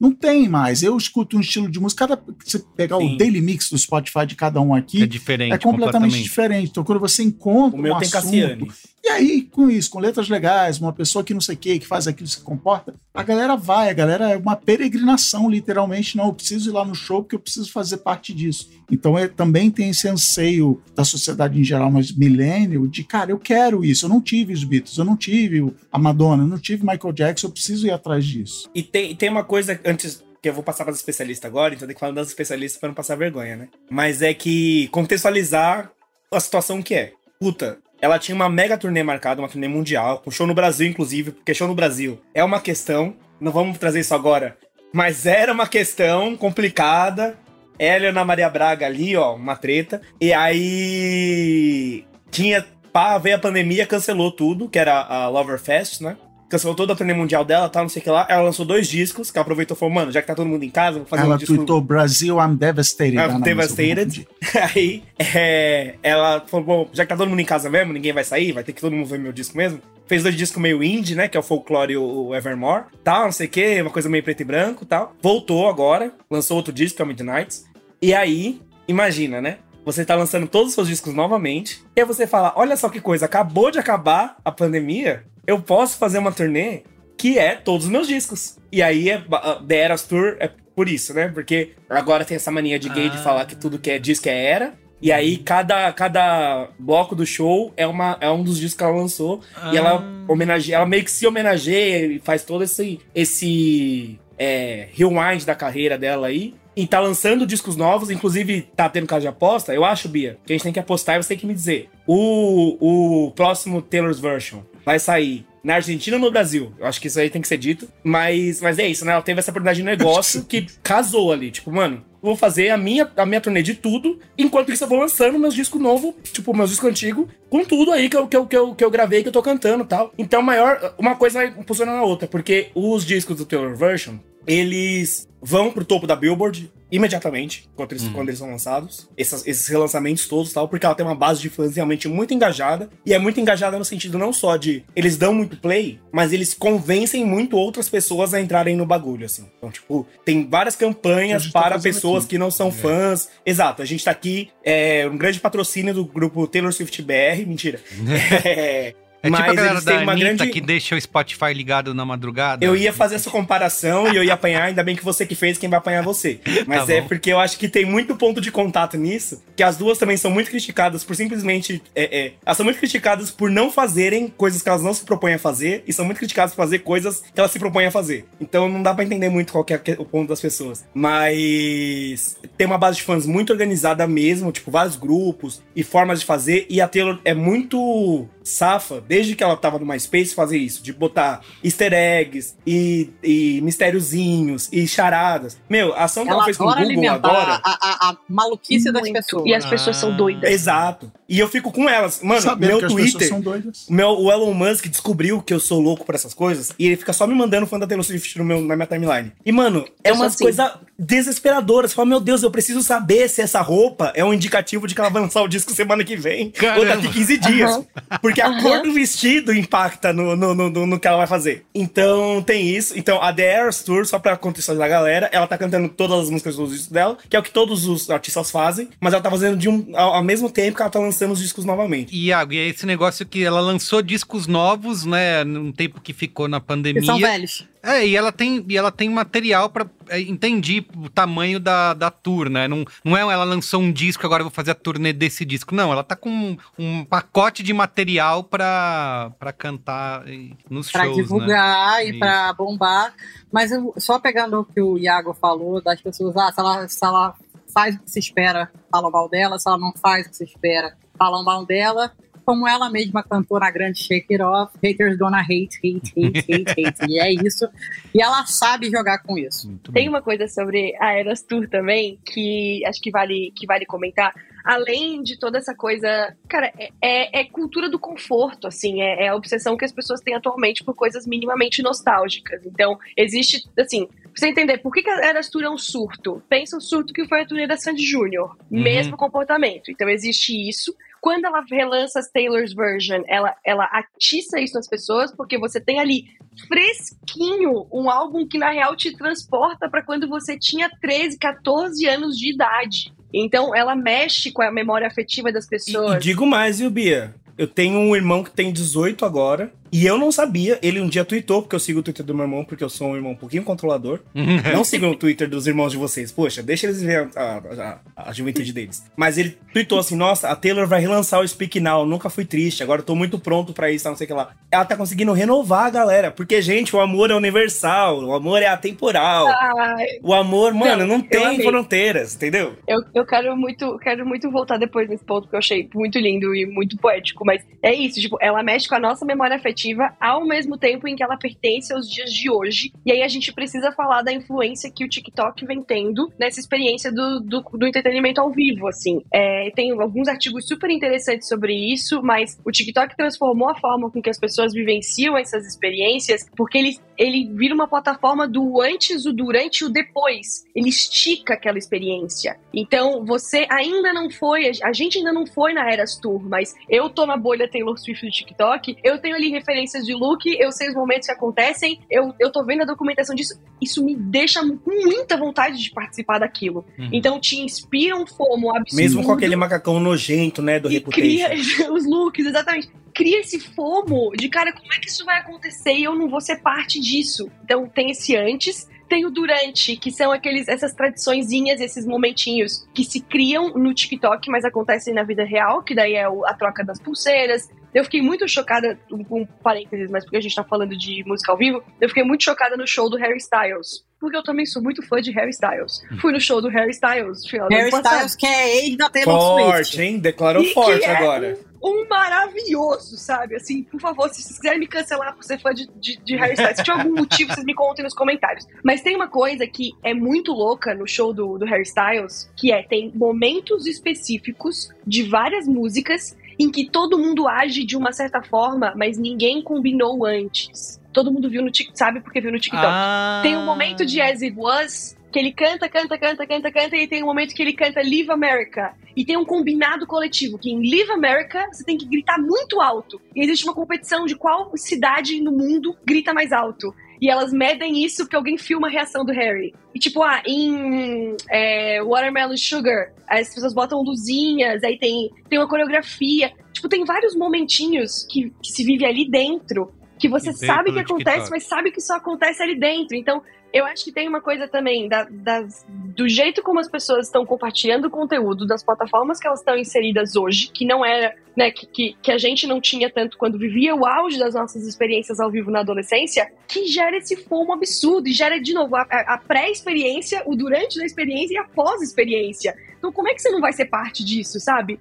Não tem mais. Eu escuto um estilo de música. Cada, você pegar Sim. o daily mix do Spotify de cada um aqui, é diferente é completamente, diferente. Então, quando você encontra O meu um tem assunto, Cassiane. e aí, com isso, com letras legais, uma pessoa que não sei o que, que faz aquilo, se comporta, a galera vai, a galera é uma peregrinação, literalmente. Não, eu preciso ir lá no show porque eu preciso fazer parte disso. Então, é, também tem esse anseio da sociedade em geral, mas milênio, de cara, eu quero isso. Eu não tive os Beatles, eu não tive a Madonna, eu não tive Michael Jackson, eu preciso ir atrás disso. E tem, tem uma coisa antes que eu vou passar para as especialistas agora, então tem que falar das especialistas para não passar vergonha, né? Mas é que contextualizar a situação que é. Puta, ela tinha uma mega turnê marcada, uma turnê mundial, com show no Brasil, inclusive, porque show no Brasil é uma questão, não vamos trazer isso agora, mas era uma questão complicada. Ela e Ana Maria Braga ali, ó, uma treta. E aí. Tinha. Pá, veio a pandemia, cancelou tudo, que era a Loverfest, né? Cancelou toda a turnê mundial dela, tal, não sei o que lá. Ela lançou dois discos, que ela aproveitou e falou, mano, já que tá todo mundo em casa, vou fazer Ela um disco. tweetou Brasil, I'm devastated. I'm Ah, devastated. Aí, é, ela falou, bom, já que tá todo mundo em casa mesmo, ninguém vai sair, vai ter que todo mundo ver meu disco mesmo. Fez dois discos meio indie, né, que é o Folklore e o o Evermore, tal, não sei o que, uma coisa meio preto e branco, tal. Voltou agora, lançou outro disco, que é o Midnights. E aí, imagina, né? Você tá lançando todos os seus discos novamente, e aí você fala, olha só que coisa, acabou de acabar a pandemia, eu posso fazer uma turnê que é todos os meus discos. E aí, é, ba- The Eras Tour é por isso, né? Porque agora tem essa mania de gay de Ah. falar que tudo que é disco é era. E aí, cada, cada bloco do show é, uma, é um dos discos que ela lançou. E ela homenageia, ela meio que se homenageia e faz todo esse, esse é, rewind da carreira dela aí. E tá lançando discos novos, inclusive tá tendo caso de aposta, eu acho, Bia, que a gente tem que apostar e você tem que me dizer. O, o próximo Taylor's Version vai sair na Argentina ou no Brasil. Eu acho que isso aí tem que ser dito. Mas, mas é isso, né? Ela teve essa oportunidade de negócio que casou ali. Tipo, mano, vou fazer a minha, a minha turnê de tudo, enquanto isso eu vou lançando meus discos novos, tipo, meus discos antigos, com tudo aí que eu, que eu, que eu, que eu gravei, que eu tô cantando e tal. Então, maior, uma coisa vai funcionando na outra, porque os discos do Taylor Version, eles vão pro topo da Billboard imediatamente quando eles, quando eles são lançados. Esses, esses relançamentos todos tal, porque ela tem uma base de fãs realmente muito engajada. E é muito engajada no sentido não só de eles dão muito play, mas eles convencem muito outras pessoas a entrarem no bagulho, assim. Então, tipo, tem várias campanhas gente tá para fazendo pessoas aqui. que não são fãs. Exato, a gente tá aqui, é um grande patrocínio do grupo Taylor Swift BR, mentira. é, É tipo a mas galera da uma grande... que deixa o Spotify ligado na madrugada. Eu ia fazer essa comparação e eu ia apanhar, ainda bem que você que fez, quem vai apanhar é você. Mas Tá é porque eu acho que tem muito ponto de contato nisso, que as duas também são muito criticadas por simplesmente. É, é, elas são muito criticadas por não fazerem coisas que elas não se propõem a fazer, e são muito criticadas por fazer coisas que elas se propõem a fazer. Então não dá pra entender muito qual é o ponto das pessoas. Mas tem uma base de fãs muito organizada mesmo, tipo, vários grupos e formas de fazer, e a Taylor é muito safa, desde que ela tava no MySpace, fazer isso, de botar easter eggs e, e mistériozinhos e charadas. Meu, a ação que ela, Ela fez com o Google agora. a, a- a maluquice das pessoas. E as pessoas são doidas. Exato. E eu fico com elas. Mano, Sabendo meu que as pessoas Twitter. meu, o Elon Musk descobriu que eu sou louco por essas coisas e ele fica só me mandando fã da Taylor Swift no meu, na minha timeline. E, mano, é Eu umas assim. coisas desesperadoras. Você fala, meu Deus, eu preciso saber se essa roupa é um indicativo de que ela vai lançar o disco semana que vem ou Caramba. daqui 15 dias. Aham. Porque a Aham. cor do vestido impacta no, no, no, no- no que ela vai fazer. Então, tem isso. Então, a The Eras Tour, só pra contextualizar a galera, ela tá cantando todas as músicas dos discos dela, que é o que todos os artistas fazem, mas ela tá fazendo de um, ao, ao mesmo tempo que ela tá lançando os discos novamente. E, Iago, e é esse negócio que ela lançou discos novos, né? Num tempo que ficou na pandemia. são velhos. É, e ela tem, e ela tem material pra. é, entendi o tamanho da, da tour, né? Não, não é ela lançou um disco, agora eu vou fazer a turnê desse disco. Não, ela tá com um, um pacote de material pra, pra cantar nos Pra shows, né? divulgar e Isso. pra bombar. Mas eu- só pegando o que o Iago falou, das pessoas, ah, se ela, se ela faz o que se espera, falam mal dela, se ela não faz o que se espera, falam mal dela. Como ela mesma cantou na grande Shake It Off, haters gonna hate, hate, hate, hate, hate. E é isso. E ela sabe jogar com isso. Muito Tem bem. uma coisa sobre a Eras Tour também que acho que vale, que vale comentar. Além de toda essa coisa, cara, é, é- é cultura do conforto, assim, é, é a obsessão que as pessoas têm atualmente por coisas minimamente nostálgicas. Então, existe, assim, pra você entender por que, que a Eras Tour é um surto, pensa o surto que foi a turnê da Sandy Júnior, Uhum. mesmo comportamento. Então, existe isso. Quando ela relança as Taylor's Version, ela, ela atiça isso nas pessoas, porque você tem ali fresquinho um álbum que na real te transporta para quando você tinha 13, 14 anos de idade. Então ela mexe com a memória afetiva das E, e pessoas. digo mais, viu, Bia? Eu tenho um irmão que tem 18 agora. E eu não sabia. Ele um dia tweetou, porque eu sigo o Twitter do meu irmão, porque eu sou um irmão um pouquinho controlador. Não sigam o Twitter dos irmãos de vocês. Poxa, deixa eles ver a, a- a- a juventude deles. Mas ele tweetou assim: Nossa, a Taylor vai relançar o Speak Now. Nunca fui triste, agora eu tô muito pronto pra isso, não sei o que lá. Ela tá conseguindo renovar a galera. Porque, gente, o amor é universal. O amor é atemporal. Ah, O amor, mano, não, eu tem amei. fronteiras, entendeu? eu, eu quero muito, quero muito voltar depois nesse ponto que eu achei muito lindo e muito poético, mas é isso, tipo, ela mexe com a nossa memória afetiva ao mesmo tempo em que ela pertence aos dias de hoje. E aí a gente precisa falar da influência que o TikTok vem tendo nessa experiência do, do, do entretenimento ao vivo, assim. É, tem alguns artigos super interessantes sobre isso, mas o TikTok transformou a forma com que as pessoas vivenciam essas experiências, porque ele, ele vira uma plataforma do antes, o durante e o depois. Ele estica aquela experiência. Então, você ainda não foi, a gente ainda não foi na Eras Tour, mas eu tô na bolha Taylor Swift do TikTok, eu tenho ali referências de look, eu sei os momentos que acontecem, eu, eu tô vendo a documentação disso, isso me deixa com muita vontade de participar daquilo. Uhum. Então, te inspira um fomo absurdo. Mesmo com aquele macacão nojento, né, do E Reputation. cria os looks, exatamente. Cria esse fomo de, cara, como é que isso vai acontecer e eu não vou ser parte disso? Então tem esse antes, tem o durante, que são aqueles, essas tradiçõezinhas, esses momentinhos que se criam no TikTok, mas acontecem na vida real, que daí é a troca das pulseiras, Eu fiquei muito chocada, com um parênteses, mas porque a gente tá falando de música ao vivo, eu fiquei muito chocada no show do Harry Styles. Porque eu também sou muito fã de Harry Styles. Fui no show do Harry Styles, final Harry. Styles que é ex da Taylor Forte, Swift. hein? Declarou E forte é agora. Um maravilhoso, sabe? Assim, por favor, se vocês quiserem me cancelar por ser fã de, de, de Harry Styles, se tiver algum motivo, vocês me contem nos comentários. Mas tem uma coisa que é muito louca no show do, do Harry Styles, que é, tem momentos específicos de várias músicas em que todo mundo age de uma certa forma, mas ninguém combinou antes. Todo mundo viu no TikTok, sabe porque viu no TikTok. Ah. Tem um momento de As It Was que ele canta, canta, canta, canta, canta, e tem um momento que ele canta Live America. E tem um combinado coletivo, que em Live America você tem que gritar muito alto. E existe uma competição de qual cidade no mundo grita mais alto. E elas medem isso porque alguém filma a reação do Harry. E tipo, ah, em é, Watermelon Sugar, as pessoas botam luzinhas, aí tem, tem uma coreografia. Tipo, tem vários momentinhos que, que se vive ali dentro, que você sabe que acontece, mas sabe que só acontece ali dentro. Então, eu acho que tem uma coisa também da, das- do jeito como as pessoas estão compartilhando o conteúdo das plataformas que elas estão inseridas hoje, que não era, né, que, que, que a gente não tinha tanto quando vivia o auge das nossas experiências ao vivo na adolescência, que gera esse fomo absurdo e gera, de novo, a, a- pré-experiência, o durante da experiência e a pós-experiência. Então, como é que você não vai ser parte disso, sabe?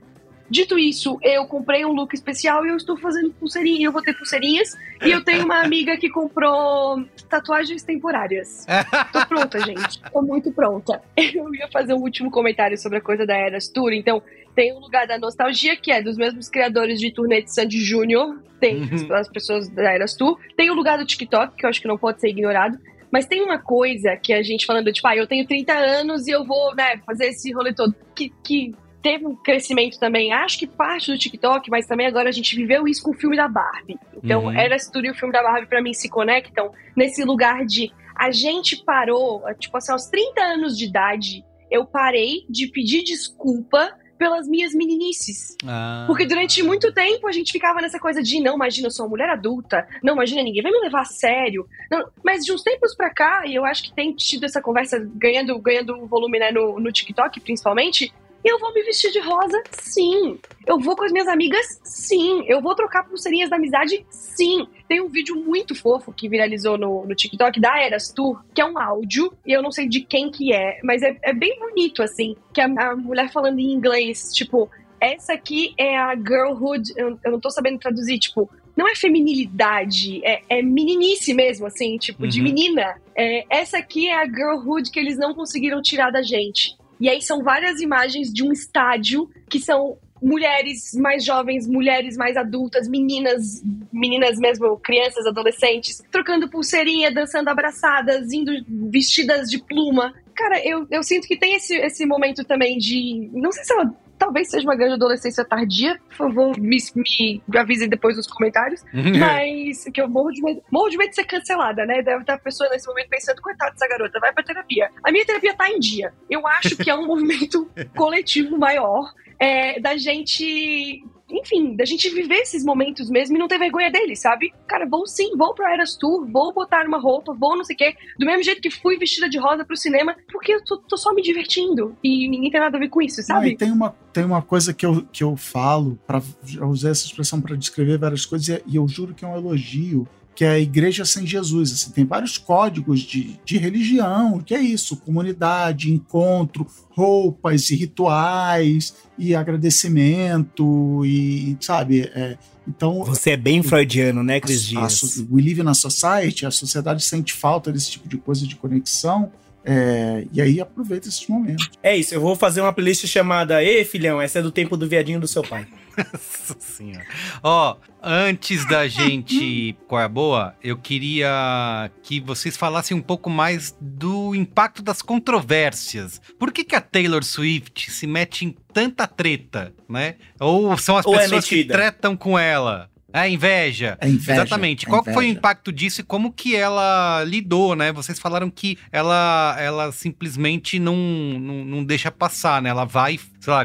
Dito isso, eu comprei um look especial e eu estou fazendo pulseirinha. Eu vou ter pulseirinhas e eu tenho uma amiga que comprou tatuagens temporárias. Tô pronta, gente. Tô muito pronta. Eu ia fazer um último comentário sobre a coisa da Eras Tour. Então, tem um lugar da nostalgia que é dos mesmos criadores de turnê de Sandy Júnior. Tem Uhum. as pessoas da Eras Tour. Tem o lugar do TikTok, que eu acho que não pode ser ignorado. Mas tem uma coisa que a gente falando, tipo, ah, eu tenho 30 anos e eu vou, né, fazer esse rolê todo. Que, que teve um crescimento também, acho que parte do TikTok, mas também agora a gente viveu isso com o filme da Barbie. Então, Uhum. Eras Tour e o filme da Barbie, pra mim, se conectam nesse lugar de a gente parou, tipo assim, aos 30 anos de idade, eu parei de pedir desculpa pelas minhas meninices. Ah. Porque durante muito tempo a gente ficava nessa coisa de não, imagina, eu sou uma mulher adulta, não, imagina, ninguém vai me levar a sério. Não, mas de uns tempos pra cá, e eu acho que tem tido essa conversa ganhando, ganhando volume né, no, no TikTok, principalmente. Eu vou me vestir de rosa, sim. Eu vou com as minhas amigas, sim. Eu vou trocar pulseirinhas da amizade, sim. Tem um vídeo muito fofo que viralizou no, no TikTok da Eras Tour, que é um áudio, e eu não sei de quem que é, mas é, é bem bonito, assim. Que a, a mulher falando em inglês, tipo, essa aqui é a girlhood, eu, eu não tô sabendo traduzir, tipo, não é feminilidade, é, é meninice mesmo, assim, tipo, de Uhum. menina. É, essa aqui é a girlhood que eles não conseguiram tirar da gente. E aí são várias imagens de um estádio que são mulheres mais jovens, mulheres mais adultas, meninas, meninas mesmo, crianças, adolescentes, trocando pulseirinha, dançando abraçadas, indo vestidas de pluma. Cara, eu, eu sinto que tem esse, esse momento também de. Não sei se ela. Talvez seja uma grande adolescência tardia. Por favor, me, me avisem depois nos comentários. Mas que eu morro de medo, morro de medo de ser cancelada, né? Deve estar a pessoa nesse momento pensando, coitada dessa garota, vai pra terapia. A minha terapia tá em dia. Eu acho que é um movimento coletivo maior é, da gente. Enfim, da gente viver esses momentos mesmo e não ter vergonha deles, sabe? Cara, vou sim, vou pro Eras Tour, vou botar uma roupa, vou não sei o quê. Do mesmo jeito que fui vestida de rosa pro cinema, porque eu tô, tô só me divertindo. E ninguém tem nada a ver com isso, Não, sabe? e tem uma, tem uma coisa que eu, que eu falo, pra, eu usei essa expressão para descrever várias coisas, e, e eu juro que é um elogio, que é a igreja sem Jesus. Assim, tem vários códigos de, de religião, que é isso: comunidade, encontro, roupas e rituais, e agradecimento, e sabe? é, então, Você é bem freudiano, né, Cris a Dias? so- we live in a society, a sociedade sente falta desse tipo de coisa de conexão, é, e aí aproveita esses momentos. É isso, eu vou fazer uma playlist chamada Ê, filhão, essa é do tempo do viadinho do seu pai. Nossa senhora. Ó, antes da gente ir com a boa, eu queria que vocês falassem um pouco mais do impacto das controvérsias. Por que, que a Taylor Swift se mete em tanta treta, né? Ou são as Ou é pessoas que metida? tretam com ela? É inveja. É inveja, Exatamente. é Qual foi o inveja. impacto disso e como que ela lidou, né? Vocês falaram que ela, ela simplesmente não, não, não deixa passar, né? Ela vai, sei lá,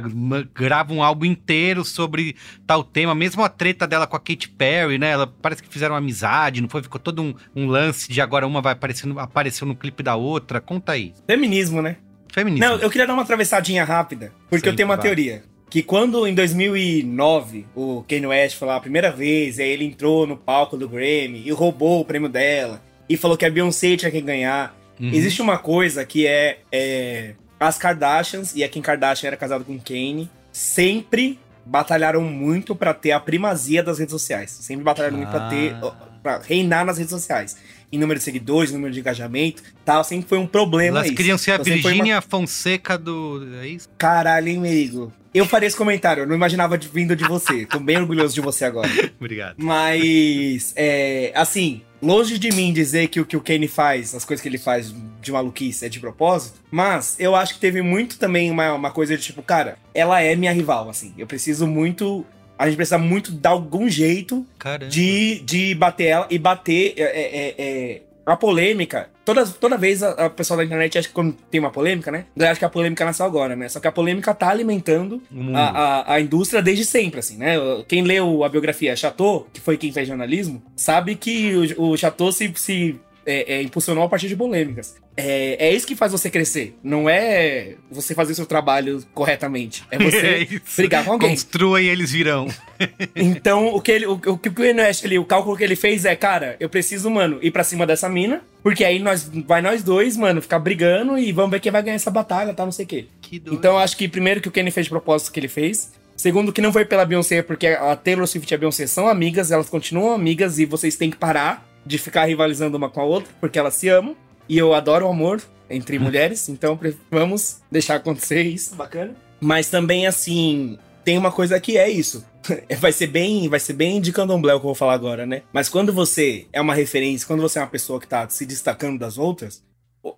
grava um álbum inteiro sobre tal tema. Mesmo a treta dela com a Katy Perry, né? Ela parece que fizeram amizade, não foi? Ficou todo um, um lance de agora uma vai aparecendo, apareceu no clipe da outra. Conta aí. Feminismo, né? Feminismo. Não, eu queria dar uma atravessadinha rápida, porque eu Sempre tenho uma vai. teoria. Que quando em 2009 o Kanye West lá a primeira vez, e aí ele entrou no palco do Grammy e roubou o prêmio dela e falou que a Beyoncé tinha que ganhar. Uhum. Existe uma coisa que é, é, as Kardashians e a Kim Kardashian era casada com Kanye sempre batalharam muito pra ter a primazia das redes sociais. Sempre batalharam muito pra ter Ah. para reinar nas redes sociais. Em número de seguidores, número de engajamento, tal, sempre foi um problema Elas isso. queriam ser a Então, sempre foi uma- Virgínia Fonseca do. É isso? Caralho, hein, amigo? Eu faria esse comentário, eu não imaginava de- vindo de você. Tô bem orgulhoso de você agora. Obrigado. Mas, é, assim, longe de mim dizer que o que o Kane faz, as coisas que ele faz de maluquice é de propósito, mas eu acho que teve muito também uma, uma coisa de tipo, cara, ela é minha rival, assim. Eu preciso muito. A gente precisa muito dar algum jeito Caramba. de, de bater ela e bater é, é, é, a polêmica. Toda, toda vez a, a pessoa da internet acha que quando tem uma polêmica, né? Acha que a polêmica nasceu agora, né? Só que a polêmica tá alimentando a, a, a indústria desde sempre, assim, né? Quem leu a biografia Chateau, que foi quem fez jornalismo, sabe que o, o Chateau se, se é, é, impulsionou a partir de polêmicas. É, é isso que faz você crescer. Não é você fazer seu trabalho corretamente. É É você isso. brigar com alguém. Construa e eles virão. Então, o que ele, o, o que o Kanye West, ele, o cálculo que ele fez é, cara, eu preciso, mano, ir pra cima dessa mina, porque aí nós, vai nós dois, mano, ficar brigando e vamos ver quem vai ganhar essa batalha, tá, não sei o quê. Que doido. Então, eu acho que primeiro que o Kanye fez de propósito que ele fez. Segundo, que não foi pela Beyoncé, porque a Taylor Swift e a Beyoncé são amigas, elas continuam amigas e vocês têm que parar de ficar rivalizando uma com a outra, porque elas se amam. E eu adoro o amor entre mulheres, então vamos deixar acontecer isso, bacana. Mas também, assim, tem uma coisa que é isso. vai ser bem, vai ser bem de candomblé o que eu vou falar agora, né? Mas quando você é uma referência, quando você é uma pessoa que tá se destacando das outras,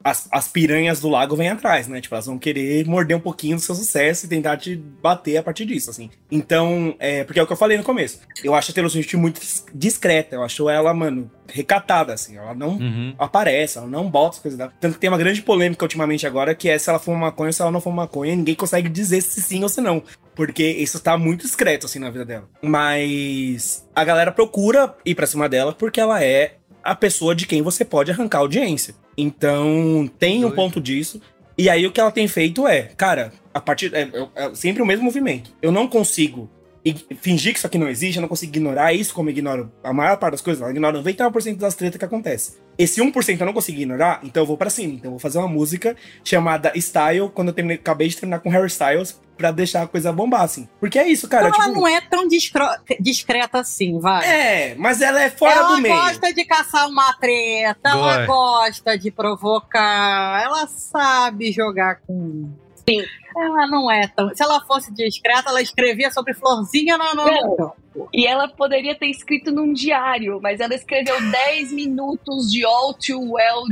as, as piranhas do lago vêm atrás, né? Tipo, elas vão querer morder um pouquinho do seu sucesso e tentar te bater a partir disso, assim. Então, é, porque é o que eu falei no começo. Eu acho a Taylor Swift muito dis- discreta. Eu acho ela, mano, recatada, assim. Ela não Uhum. aparece, ela não bota as coisas dela. Tanto que tem uma grande polêmica ultimamente agora, que é se ela for maconha ou se ela não for maconha. Ninguém consegue dizer se sim ou se não. Porque isso tá muito discreto, assim, na vida dela. Mas a galera procura ir pra cima dela porque ela é a pessoa de quem você pode arrancar audiência. Então, tem um ponto disso. E aí o que ela tem feito é, cara, a partir. É, é- é sempre o mesmo movimento. Eu não consigo ig- fingir que isso aqui não existe, eu não consigo ignorar isso como eu ignoro a maior parte das coisas. Eu ignoro 99% das tretas que acontecem. Esse 1% eu não consigo ignorar, então eu vou pra cima. Então eu vou fazer uma música chamada Style, quando eu terminei, acabei de terminar com Harry Styles, pra deixar a coisa bombar, assim. Porque é isso, cara. Então ela tipo, não é tão discro- discreta assim, vai. é, mas ela é fora ela do meio. gosta de caçar uma treta, ela gosta de provocar, ela sabe jogar com. Sim. Ela não é tão. Se ela fosse discreta, ela escrevia sobre florzinha no, no Não. E ela poderia ter escrito num diário, mas ela escreveu 10 minutos de All Too Well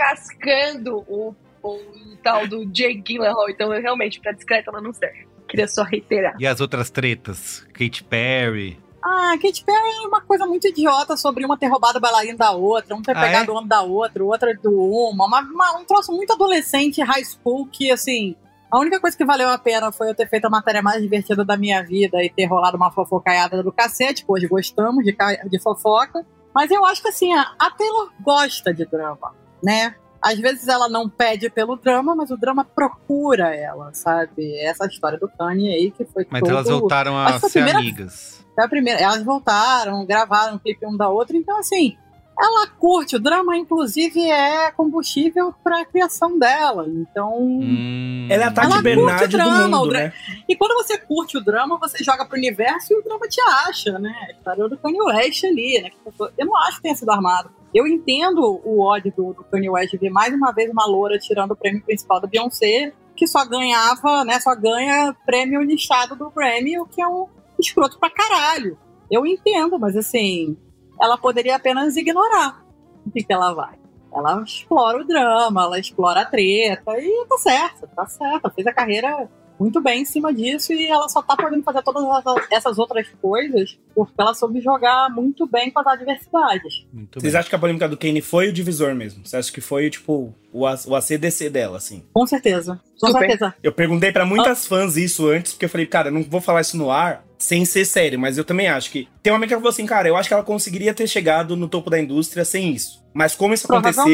descascando o, o tal do Jake Gyllenhaal. Então, eu, realmente, pra discreta ela não serve. Queria só reiterar. E as outras tretas? Katy Perry. Ah, Katy Perry é uma coisa muito idiota sobre uma ter roubado o bailarino da outra, um ter Ah, pegado é? o homem da outra, outra do uma, uma- uma- um troço muito adolescente, high school, que assim. A única coisa que valeu a pena foi eu ter feito a matéria mais divertida da minha vida e ter rolado uma fofocaiada do cacete, pois gostamos de, de fofoca. Mas eu acho que assim, a, Taylor gosta de drama, né? Às vezes ela não pede pelo drama, mas o drama procura ela, sabe? Essa história do Kanye aí que foi Mas todo... elas voltaram a ser primeira- amigas. Foi a primeira. Elas voltaram, gravaram um clipe um da outra, então assim, ela curte. O drama, inclusive, é combustível para a criação dela. Então. Hum. Ela é a Tati Ela curte Bernardi do drama, mundo, o dra- né? E quando você curte o drama, você joga pro universo e o drama te acha, né? A história do Kanye West ali, né? Eu não acho que tenha sido armado. Eu entendo o ódio do, do Kanye West de ver mais uma vez uma loura tirando o prêmio principal da Beyoncé, que só ganhava, né? Só ganha prêmio listado do Grammy, o que é um escroto pra caralho. Eu entendo, mas assim, ela poderia apenas ignorar o que, que ela vai. Ela explora o drama, ela explora a treta e tá certo, tá certo. Fez a carreira muito bem em cima disso e ela só tá podendo fazer todas essas- outras coisas porque ela soube jogar muito bem com as adversidades. Muito Vocês bem. acham que a polêmica do Kane foi o divisor mesmo? Você acha que foi, tipo, o, A- o ACDC dela, assim? Com certeza, com Super. certeza. Eu perguntei pra muitas fãs isso antes, porque eu falei, cara, não vou falar isso no ar sem ser sério, mas eu também acho que. Tem uma amiga que falou assim, cara, eu acho que ela conseguiria ter chegado no topo da indústria sem isso. Mas como isso aconteceu,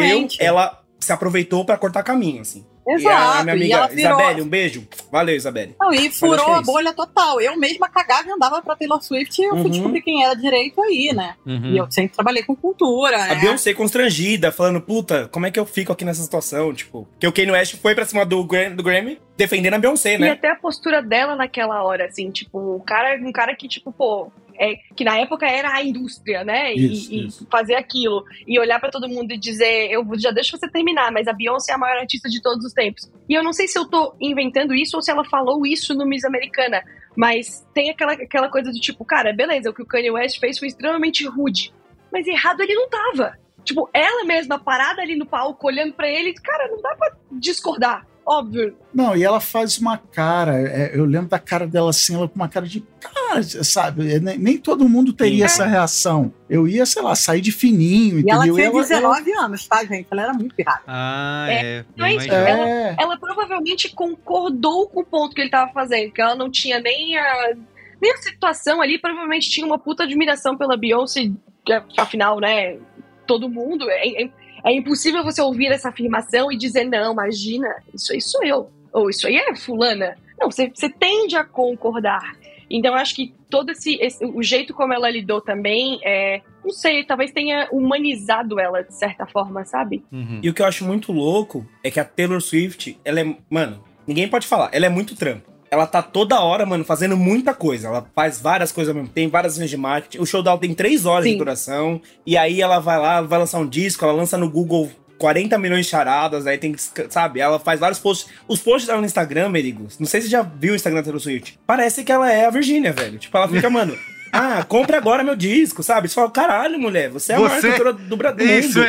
ela se aproveitou pra cortar caminho, assim. Exato. E a, a minha e amiga ela virou. Isabelle, um beijo. Valeu, Isabelle. Não, e furou é a isso. bolha total. Eu mesma cagava e andava pra Taylor Swift e eu fui Uhum. descobrir quem era direito aí, né? Uhum. E eu sempre trabalhei com cultura, A né? Beyoncé constrangida, falando, puta, como é que eu fico aqui nessa situação? Tipo, que o Kanye West foi pra cima do, Gra- do Grammy defendendo a Beyoncé, E né? até a postura dela naquela hora, assim, tipo, um cara, um cara que, tipo, pô, é, que na época era a indústria, né? E- Isso, e, isso. fazer aquilo. E olhar pra todo mundo e dizer, eu já deixo você terminar, mas a Beyoncé é a maior artista de todos os tempos. E eu não sei se eu tô inventando isso ou se ela falou isso no Miss Americana. Mas tem aquela, aquela coisa do tipo, cara, beleza, o que o Kanye West fez foi extremamente rude. Mas errado ele não tava. Tipo, ela mesma parada ali no palco, olhando pra ele, cara, não dá pra discordar. Óbvio, Não, e ela faz uma cara, é, eu lembro da cara dela assim, ela com uma cara de cara, sabe? é, Nem, nem todo mundo teria Sim. essa reação. Eu ia, sei lá, sair de fininho, E ela entendeu? tinha 19 anos, tá, gente? Ela era muito pirrada. Ah, É, é. é ela- é, ela provavelmente concordou com o ponto que ele tava fazendo, que ela não tinha nem a, nem a situação ali, provavelmente tinha uma puta admiração pela Beyoncé, que, afinal, né, todo mundo, é, é, impossível você ouvir essa afirmação e dizer, não, imagina, isso aí sou eu, ou isso aí é fulana. Não, você, você tende a concordar. Então, eu acho que todo esse, esse- o jeito como ela lidou também, é, não sei, talvez tenha humanizado ela de certa forma, sabe? Uhum. E o que eu acho muito louco é que a Taylor Swift, ela é. Mano, ninguém pode falar, ela é muito trampo. Ela tá toda hora, mano, fazendo muita coisa. Ela faz várias coisas ao mesmo tempo, várias ações de marketing. O show dela tem três horas de Sim. duração. E aí ela vai lá, vai lançar um disco, ela lança no Google 40 milhões de charadas, aí tem que, sabe, ela faz vários posts. Os posts dela no Instagram, Merigo, não sei se você já viu o Instagram da Taylor Swift. Parece que ela é a Virgínia, velho. Tipo, ela fica, mano, ah, compre agora meu disco, sabe? Você fala, caralho, mulher, você é a maior Você- cantora do, Bra- do Isso mundo.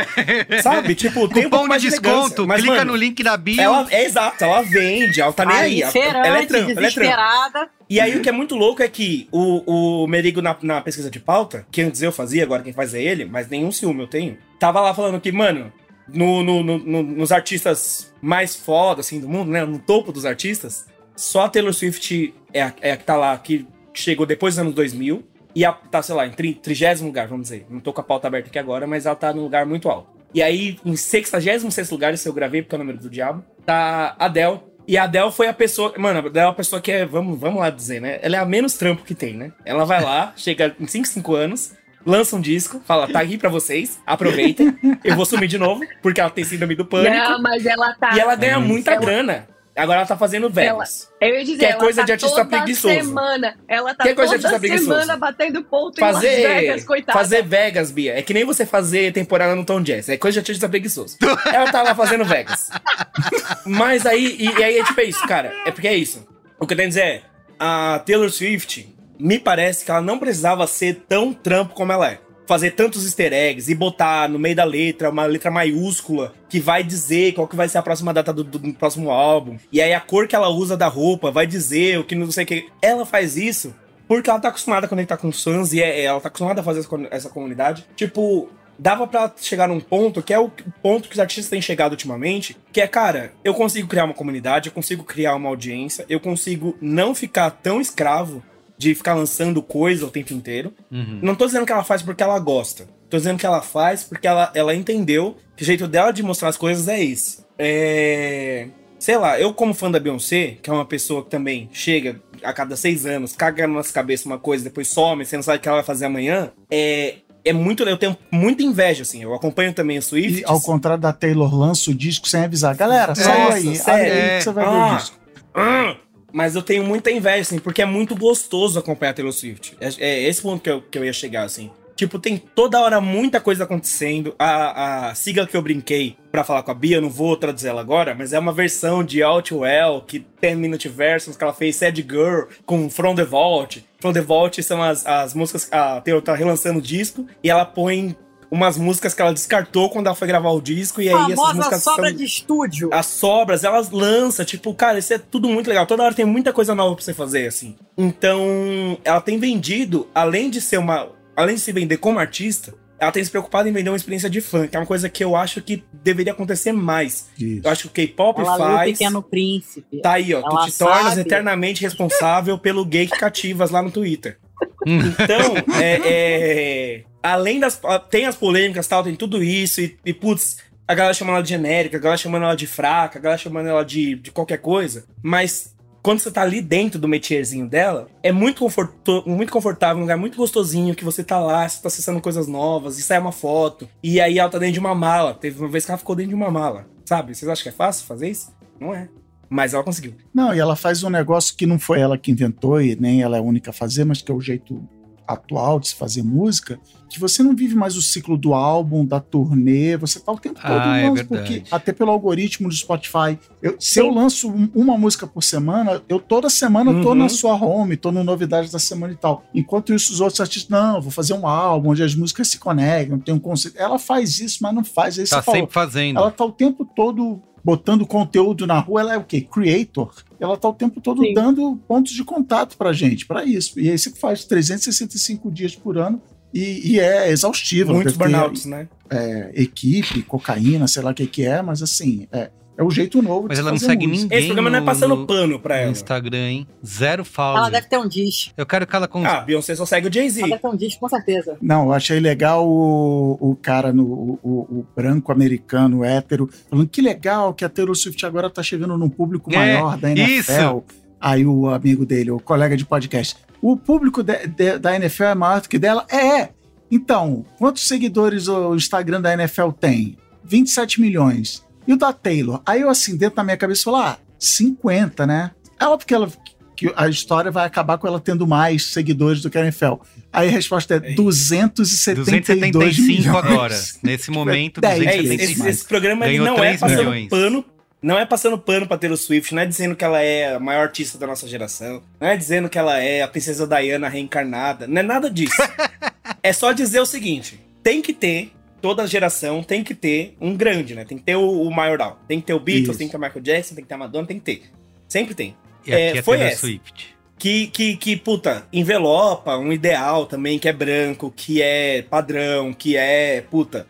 é. Sabe? Tipo, tem um pouco Cupom mais de de desconto, mas, clica mano, no link da bio. Ela, é exato, ela vende, ela tá nem aí. Ela, é trampa, ela é trampa. desesperada. E aí o que é muito louco é que o, o Merigo na, na pesquisa de pauta, que antes eu fazia, agora quem faz é ele, mas nenhum ciúme eu tenho, tava lá falando que, mano, no, no- no- no- nos artistas mais foda, assim, do mundo, né, no topo dos artistas, só a Taylor Swift é a, é a que tá lá, que chegou depois dos anos 2000, e a, tá, sei lá, em tri- trigésimo lugar, vamos dizer. Não tô com a pauta aberta aqui agora, mas ela tá num lugar muito alto. E aí, em 66 lugar, esse eu gravei porque é o número do diabo, tá a Adele. E a Adele foi a pessoa. Mano, a Adele é uma pessoa que é. Vamos, vamos lá dizer, né? Ela é a menos trampo que tem, né? Ela vai lá, chega em 5, 5 anos, lança um disco, fala, tá aqui pra vocês, aproveitem. Eu vou sumir de novo, porque ela tem síndrome do pânico. Não, mas ela tá. E ela ganha muita Ela- grana. Agora ela tá fazendo Vegas. Eu ia dizer, Que é coisa tá de artista preguiçoso. semana. Ela tá Que é coisa de artista semana batendo ponto em Las Fazer, Vegas, coitada. fazer Vegas, Bia. É que nem você fazer temporada no Tom Jazz. É coisa de artista preguiçoso. Ela tá lá fazendo Vegas. Mas aí, e, e aí é tipo é isso, cara. É porque é isso. O que eu tenho a dizer é, a Taylor Swift, me parece que ela não precisava ser tão trampo como ela é. Fazer tantos easter eggs e botar no meio da letra uma letra maiúscula que vai dizer qual que vai ser a próxima data do, do próximo álbum. E aí a cor que ela usa da roupa vai dizer o que não sei o que. Ela faz isso porque ela tá acostumada a conectar com os fãs e é- ela tá acostumada a fazer essa, comunidade. Tipo, dava pra chegar num ponto que é o ponto que os artistas têm chegado ultimamente, que é, cara, eu consigo criar uma comunidade, eu consigo criar uma audiência, eu consigo não ficar tão escravo de ficar lançando coisa o tempo inteiro. Uhum. Não tô dizendo que ela faz porque ela gosta. Tô dizendo que ela faz porque ela, ela entendeu que o jeito dela de mostrar as coisas é esse. É. Sei lá, eu como fã da Beyoncé, que é uma pessoa que também chega a cada seis anos, caga na nossa cabeça uma coisa, depois some, você não sabe o que ela vai fazer amanhã, é. É muito. Eu tenho muita inveja, assim. Eu acompanho também o Swift. E ao contrário da Taylor, lança o disco sem avisar. Galera, sai aí. sério? aí que você vai ver Ah. o disco. Ah, Mas eu tenho muita inveja, assim, porque é muito gostoso acompanhar a Taylor Swift. É, é esse ponto que eu, que eu ia chegar, assim. Tipo, tem toda hora muita coisa acontecendo. A, a sigla que eu brinquei pra falar com a Bia, não vou traduzir ela agora, mas é uma versão de Outwell, que 10 Minute Versions, que ela fez Sad Girl com From the Vault. From the Vault são as, as músicas. A Taylor tá relançando o disco e ela põe umas músicas que ela descartou quando ela foi gravar o disco. E aí essas músicas sobra são de estúdio. as sobras, elas lançam, tipo, cara, isso é tudo muito legal. Toda hora tem muita coisa nova pra você fazer, assim. Então, ela tem vendido, além de ser uma. Além de se vender como artista, ela tem se preocupado em vender uma experiência de fã, que é uma coisa que eu acho que deveria acontecer mais. Isso. Eu acho que o K-pop Ela lê o faz. Pequeno Príncipe. Tá aí, ó. Ela tu te tornas sabe. eternamente responsável pelo gay que cativas lá no Twitter. Então, é, é, além das. Tem as polêmicas tal, tem tudo isso, e, e putz, a galera chamando ela de genérica, a galera chamando ela de fraca, a galera chamando ela de, de qualquer coisa, mas quando você tá ali dentro do metierzinho dela, é muito, conforto, muito confortável, um lugar muito gostosinho, que você tá lá, você tá acessando coisas novas, e sai uma foto, e aí ela tá dentro de uma mala. Teve uma vez que ela ficou dentro de uma mala, sabe? Vocês acham que é fácil fazer isso? Não é. Mas ela conseguiu. Não, e ela faz um negócio que não foi ela que inventou, e nem ela é a única a fazer, mas que é o jeito atual de se fazer música, que você não vive mais o ciclo do álbum, da turnê, você tá o tempo todo Ah, é porque até pelo algoritmo do Spotify, eu- se eu lanço um- uma música por semana, eu toda semana tô Uhum. na sua home, tô no novidades da semana e tal. Enquanto isso os outros artistas, não, vou fazer um álbum onde as músicas se conectam, tem um conceito. Ela faz isso, mas não faz, aí Tá você falou, sempre fazendo. ela tá o tempo todo botando conteúdo na rua, ela é o quê? Creator. Ela tá o tempo todo Sim. dando pontos de contato pra gente, pra isso. E aí você faz 365 dias por ano e, e é exaustivo. Muitos ter, burnouts, né? é, equipe, cocaína, sei lá o que que é, mas assim, é, é o jeito novo Mas de ela não fazer segue música. ninguém. Esse programa não é no- passando no- pano pra no ela. Instagram, hein? Zero Ela follow. deve ter um disco. Eu quero que ela cons... Ah, Beyoncé só segue o Jay-Z. Ela deve ter um disco, com certeza. Não, eu achei legal o, o cara, no, o, o- o branco americano, hétero, falando que legal que a Taylor Swift agora tá chegando num público É, maior da NFL. isso. Aí o amigo dele, o colega de podcast, o público de- de- da NFL é maior do que dela? É! Então, quantos seguidores o Instagram da NFL tem? 27 milhões. E o da Taylor? Aí eu assim, dentro da minha cabeça, falo, ah, 50, né? É óbvio que, ela, que a história vai acabar com ela tendo mais seguidores do que a NFL. Aí a resposta é É. 272 275 milhões. agora. Nesse momento, Dez. É isso, 275. esse, esse programa Ganhou não é 3 passando milhões. pano. Não é passando pano pra Taylor Swift, não é dizendo que ela é a maior artista da nossa geração, não é dizendo que ela é a princesa Diana reencarnada, não é nada disso. é só dizer o seguinte: tem que ter, toda geração tem que ter um grande, né? Tem que ter o, o maioral. Tem que ter o Beatles, Isso. tem que ter o Michael Jackson, tem que ter a Madonna, tem que ter. Sempre tem. E aqui É, é, foi Taylor essa. Swift. que, que, que, puta, envelopa um ideal também que é branco, que é padrão, que é, puta,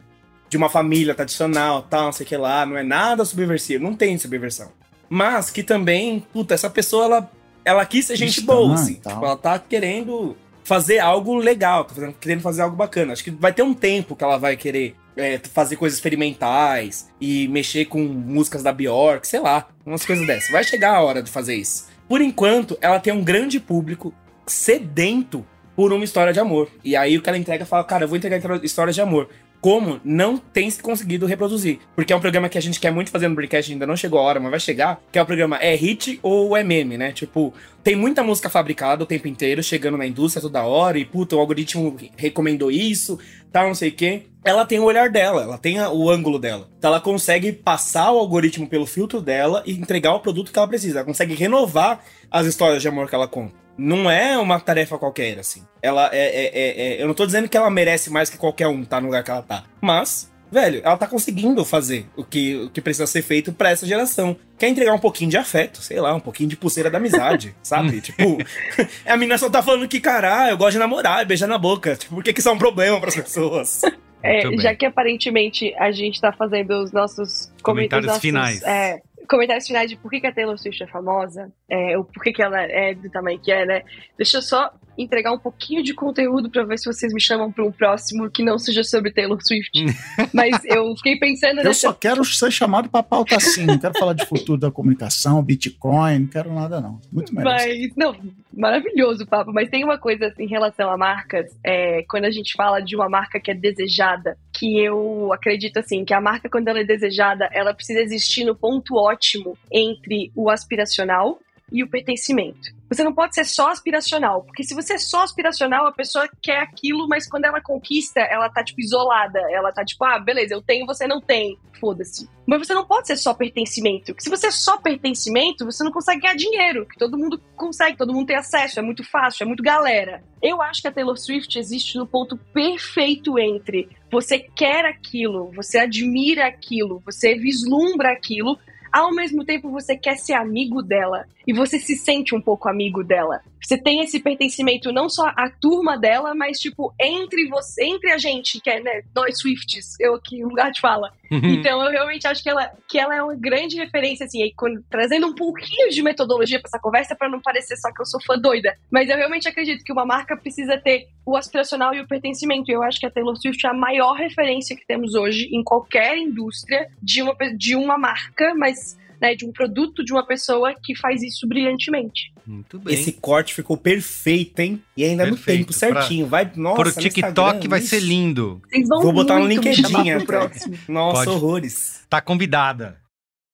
de uma família tradicional, tal, não sei o que lá, não é nada subversivo, não tem subversão. Mas que também, puta, essa pessoa, ela, ela quis ser gente Cristã boa, assim. Tipo, ela tá querendo fazer algo legal, tá fazendo- querendo fazer algo bacana. Acho que vai ter um tempo que ela vai querer é, fazer coisas experimentais e mexer com músicas da Bjork, sei lá, umas coisas dessas. Vai chegar a hora de fazer isso. Por enquanto, ela tem um grande público sedento por uma história de amor. E aí o que ela entrega fala, cara, eu vou entregar histórias de amor. Como não tem se conseguido reproduzir. Porque é um programa que a gente quer muito fazer no Breakcast, ainda não chegou a hora, mas vai chegar. Que é o programa é hit ou é meme, né? Tipo, tem muita música fabricada o tempo inteiro, chegando na indústria toda hora, e puta, o algoritmo recomendou isso, tal, não sei o quê. Ela tem o olhar dela, ela tem o ângulo dela. Então ela consegue passar o algoritmo pelo filtro dela e entregar o produto que ela precisa. Ela consegue renovar as histórias de amor que ela conta. Não é uma tarefa qualquer, assim. Ela é, é- é- é- Eu não tô dizendo que ela merece mais que qualquer um tá no lugar que ela tá. Mas, velho, ela tá conseguindo fazer o que, o que precisa ser feito pra essa geração. Quer entregar um pouquinho de afeto, sei lá, um pouquinho de pulseira da amizade, sabe? Tipo, a menina só tá falando que, caralho, eu gosto de namorar e beijar na boca. Tipo, por que que isso é um problema pras pessoas? É, já que aparentemente a gente tá fazendo os nossos Comentários os nossos, finais. é, comentários finais de por que, que a Taylor Swift é famosa, é, ou por que, que ela é do tamanho que é, né? Deixa eu só entregar um pouquinho de conteúdo pra ver se vocês me chamam pra um próximo que não seja sobre Taylor Swift. Mas eu fiquei pensando Eu nessa. só quero ser chamado pra pauta assim, não quero falar de futuro da comunicação, Bitcoin, não quero nada não. Muito melhor. Mas, não, maravilhoso o papo. Mas tem uma coisa assim, em relação a marcas, é, quando a gente fala de uma marca que é desejada, que eu acredito assim, que a marca, quando ela é desejada, ela precisa existir no ponto ótimo entre o aspiracional e o pertencimento. Você não pode ser só aspiracional, porque se você é só aspiracional, a pessoa quer aquilo, mas quando ela conquista, ela tá, tipo, isolada. Ela tá, tipo, ah, beleza, eu tenho, você não tem. Foda-se. Mas você não pode ser só pertencimento. Porque se você é só pertencimento, você não consegue ganhar dinheiro. Que todo mundo consegue, todo mundo tem acesso, é muito fácil, é muito galera. Eu acho que a Taylor Swift existe no ponto perfeito entre você quer aquilo, você admira aquilo, você vislumbra aquilo, ao mesmo tempo você quer ser amigo dela e você se sente um pouco amigo dela. Você tem esse pertencimento não só à turma dela, mas tipo entre você, entre a gente, que é né, nós Swifts, eu aqui no lugar de fala. Uhum. Então eu realmente acho que ela, que ela é uma grande referência assim, aí, quando, trazendo um pouquinho de metodologia para essa conversa para não parecer só que eu sou fã doida, mas eu realmente acredito que uma marca precisa ter o aspiracional e o pertencimento. E eu acho que a Taylor Swift é a maior referência que temos hoje em qualquer indústria de uma de uma marca, mas né, de um produto de uma pessoa que faz isso brilhantemente. Muito bem. Esse corte ficou perfeito, hein? E ainda Perfeito, no tempo certinho. Vai, nossa, Pro TikTok vai ser lindo. Vocês vão Vou botar no LinkedIn próximo. Nossa, Pode. horrores. Tá convidada.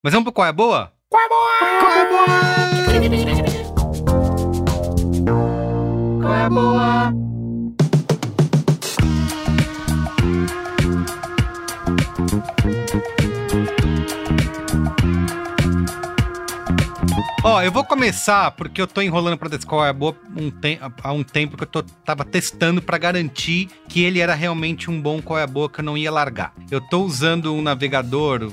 Mas vamos pro qual é a boa? Qual é boa? Qual é a boa? Qual é a boa? Ó, eu vou começar porque eu tô enrolando dizer qual é boa um tem- há um tempo que eu tô, tava testando pra garantir que ele era realmente um bom qual é a boa que eu não ia largar. Eu tô usando um navegador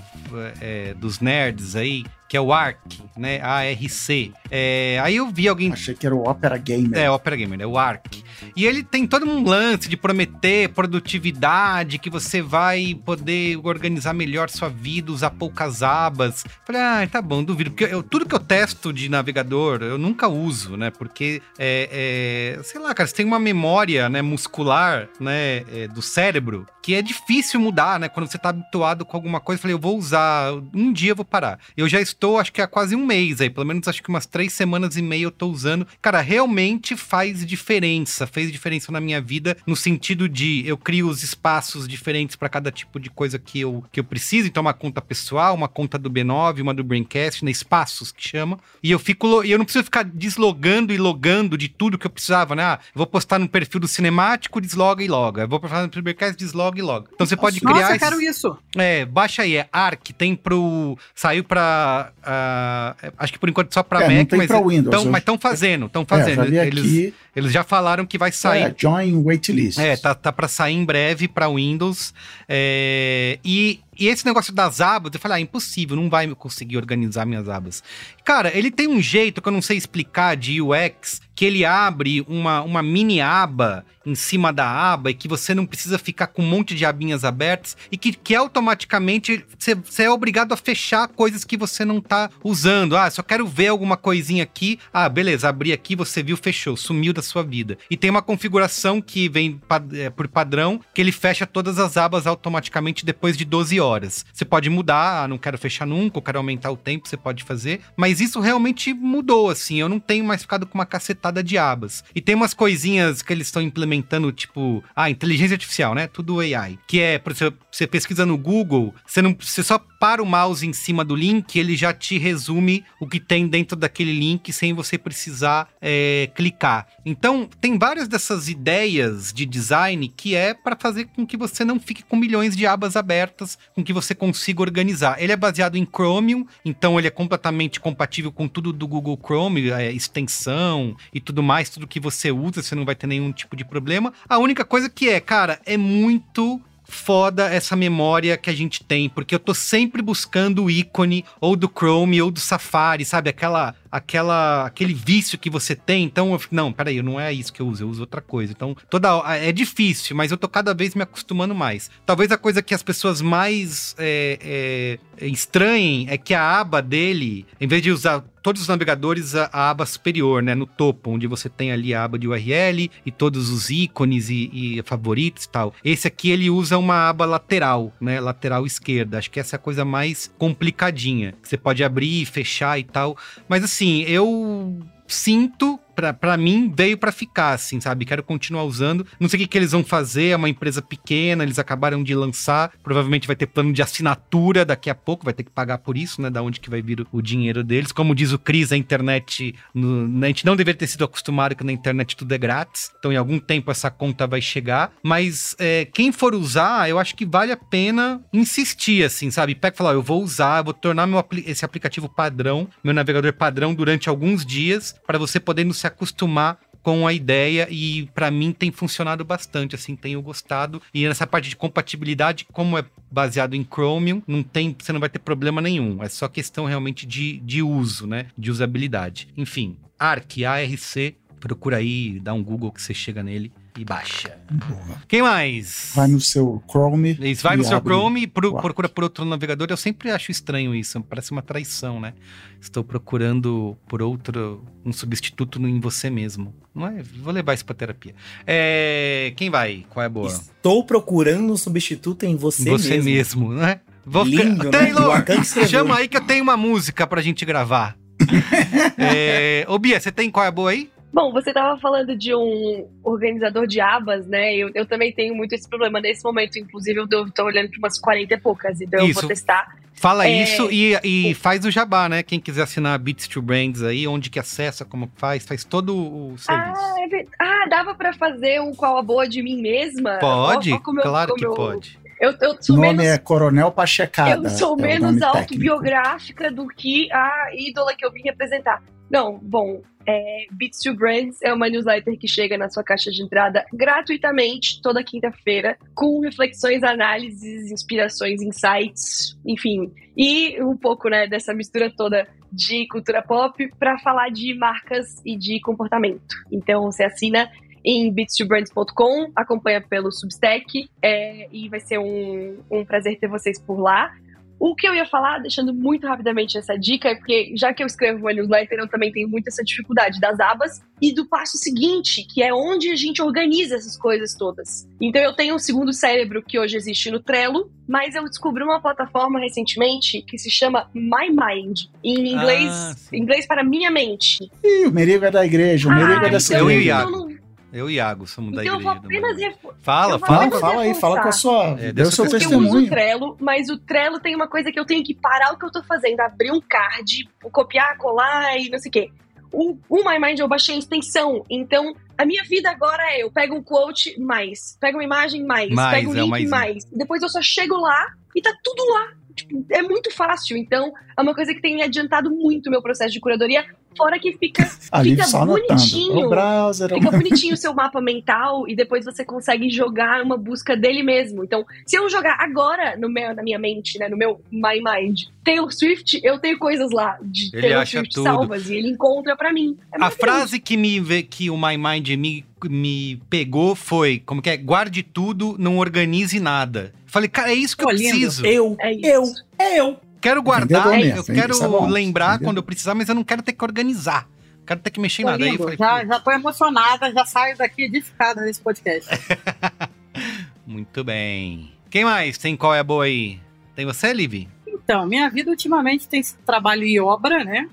é, dos nerds aí, que é o ARC, né? ARC. É, aí eu vi alguém Achei que era o Opera Gamer. é, Opera Gamer, é o ARC. E ele tem todo um lance de prometer produtividade, que você vai poder organizar melhor sua vida, usar poucas abas. Falei, ah, tá bom, duvido. Porque eu- tudo que eu testo de navegador, eu nunca uso, né? Porque, é, é, sei lá, cara, você tem uma memória né, muscular né, é, do cérebro que é difícil mudar, né? Quando você tá habituado com alguma coisa, eu falei, eu vou usar, um dia eu vou parar. Eu já estou, acho que há quase um mês aí, pelo menos acho que umas três semanas e meia eu tô usando. Cara, realmente faz diferença, fez diferença na minha vida, no sentido de eu crio os espaços diferentes para cada tipo de coisa que eu, que eu preciso. Então, uma conta pessoal, uma conta do B9, uma do Braincast, né? Espaços que chama. E eu fico, eu não preciso ficar deslogando e logando de tudo que eu precisava, né? Ah, vou postar no perfil do cinemático, desloga e loga. Vou postar no Braincast, desloga loga. Então você pode Nossa, criar. eu quero isso. é, baixa aí, é ARC, tem pro. Saiu pra. ah, acho que por enquanto só pra É, não Mac, tem mas. pra Windows, tão- eu- mas estão fazendo, estão É, fazendo. já vi eles, aqui. eles já falaram que vai É, sair. join waitlist. É, tá, tá pra sair em breve pra Windows. É, e, e esse negócio das abas, eu falei, ah, impossível, não vai conseguir organizar minhas abas. Cara, ele tem um jeito que eu não sei explicar de UX, que ele abre uma, uma mini aba em cima da aba e que você não precisa ficar com um monte de abinhas abertas e que, que automaticamente você, é obrigado a fechar coisas que você não tá usando. Ah, só quero ver alguma coisinha aqui. Ah, beleza, abri aqui, você viu, fechou, sumiu da sua vida. E tem uma configuração que vem é, por padrão, que ele fecha todas as abas automaticamente depois de 12 horas. Você pode mudar, ah, não quero fechar nunca, eu quero aumentar o tempo, você pode fazer. Mas isso realmente mudou, assim. Eu não tenho mais ficado com uma cacetada de abas. E tem umas coisinhas que eles estão implementando, tipo, ah, inteligência artificial, né? Tudo AI. Que é, por exemplo, você pesquisa no Google, você, não, você só para o mouse em cima do link, ele já te resume o que tem dentro daquele link sem você precisar é, clicar. Então, tem várias dessas ideias de design que é para fazer com que você não fique com milhões de abas abertas, com que você consiga organizar. Ele é baseado em Chromium, então ele é completamente compatível com tudo do Google Chrome, é, extensão e tudo mais, tudo que você usa, você não vai ter nenhum tipo de problema. A única coisa que é, cara, é muito foda essa memória que a gente tem, porque eu tô sempre buscando o ícone ou do Chrome ou do Safari, sabe? Aquela aquela aquele vício que você tem. Então, eu não, peraí, não é isso que eu uso, eu uso outra coisa. Então, toda é difícil, mas eu tô cada vez me acostumando mais. Talvez a coisa que as pessoas mais é, é, estranhem é que a aba dele, em vez de usar todos os navegadores a, a aba superior, né, no topo, onde você tem ali a aba de URL e todos os ícones e, e favoritos e tal. Esse aqui ele usa uma aba lateral, né, lateral esquerda. Acho que essa é a coisa mais complicadinha. Você pode abrir fechar e tal. Mas assim, eu sinto pra, mim, veio pra ficar, assim, sabe? Quero continuar usando. Não sei o que, que eles vão fazer, é uma empresa pequena, eles acabaram de lançar. Provavelmente vai ter plano de assinatura daqui a pouco, vai ter que pagar por isso, né? Da onde que vai vir o, o dinheiro deles. Como diz o Cris, a internet. no- a gente não deveria ter sido acostumado que na internet tudo é grátis. Então, em algum tempo, essa conta vai chegar. Mas é, quem for usar, eu acho que vale a pena insistir, assim, sabe? Pega e fala, ó, eu vou usar, eu vou tornar meu, esse aplicativo padrão, meu navegador padrão durante alguns dias, para você poder se acostumar com a ideia e pra mim tem funcionado bastante, assim, tenho gostado. E nessa parte de compatibilidade, como é baseado em Chromium, não tem, você não vai ter problema nenhum. É só questão realmente de, de uso, né? De usabilidade. Enfim, ARC, ARC, Procura aí, dá um Google que você chega nele e baixa. Boa. Quem mais? Vai no seu Chrome. Isso, vai no seu Chrome e pro- procura por outro navegador. Eu sempre acho estranho isso, parece uma traição, né? Estou procurando por outro, um substituto em você mesmo. Não é? Vou levar isso pra terapia. É, quem vai? Qual é a boa? Estou procurando um substituto em você, você mesmo. mesmo, né? Vou Lindo, né? Taylor, chama aí que eu tenho uma música pra gente gravar. é... Ô Bia, você tem qual é a boa aí? Bom, você estava falando de um organizador de abas, né? Eu, eu também tenho muito esse problema nesse momento. Inclusive, eu tô olhando para umas 40 e poucas, então eu Isso. vou testar. Fala É, isso e, e faz o jabá, né? Quem quiser assinar Beats to Brands aí, onde que acessa, como faz, faz todo o serviço. Ah, é ver- ah, dava pra fazer um qual a boa de mim mesma? pode? Ó, ó como eu- claro como que eu- pode. Eu, eu O sou nome menos, é Coronel Pachecada. eu sou é o menos autobiográfica do que a ídola que eu vim representar. Não, bom, é, Beats to Brands é uma newsletter que chega na sua caixa de entrada gratuitamente toda quinta-feira, com reflexões, análises, inspirações, insights, enfim. E um pouco né, dessa mistura toda de cultura pop para falar de marcas e de comportamento. Então você assina em beatstobrands.com, acompanha pelo Substack é, e vai ser um, um prazer ter vocês por lá. O que eu ia falar, deixando muito rapidamente essa dica, é porque já que eu escrevo uma newsletter, eu também tenho muito essa dificuldade das abas e do passo seguinte, que é onde a gente organiza essas coisas todas. Então eu tenho um segundo cérebro que hoje existe no Trello, mas eu descobri uma plataforma recentemente que se chama My Mind, em inglês, Ah, inglês para minha mente. Ih, o Merigo é da igreja, o Merigo é dessa eu e o igreja. Iago. Eu e Iago somos da então eu vou igreja. apenas Brasil. refo- Fala, eu vou fala. Fala, apenas fala aí, fala com a sua. É, deu o seu Porque eu uso o testemunho. Trello, mas o Trello tem uma coisa que eu tenho que parar o que eu tô fazendo, abrir um card, copiar, colar e não sei o quê. O, o My Mind eu baixei a extensão, então a minha vida agora é eu pego um quote mais, pego uma imagem mais, Mais, pego um é o link mais mais, depois eu só chego lá e tá tudo lá. Tipo, é muito fácil, então é uma coisa que tem adiantado muito o meu processo de curadoria, fora que fica, Ali fica bonitinho. O browser. Fica bonitinho o seu mapa mental e depois você consegue jogar uma busca dele mesmo. Então, se eu jogar agora no meu, na minha mente, né, no meu My Mind, Taylor Swift, eu tenho coisas lá de Ele Taylor acha Swift tudo. salvas e ele encontra pra mim. É A frase que me vê que o My Mind me, me pegou foi, como que é? Guarde tudo, não organize nada. Falei, cara, é isso que Pô, eu lindo. preciso. Eu, É isso. eu, é eu. Quero guardar, Vendedor eu mesmo, quero isso é bom. lembrar Vendedor. quando eu precisar, mas eu não quero ter que organizar. Quero ter que mexer em Pô, nada. Aí eu lindo. falei, já, já tô emocionada, já saio daqui edificada nesse podcast. muito bem. Quem mais? Tem qual é a boa aí? Tem você, Liv? Então, minha vida ultimamente tem sido trabalho e obra, né?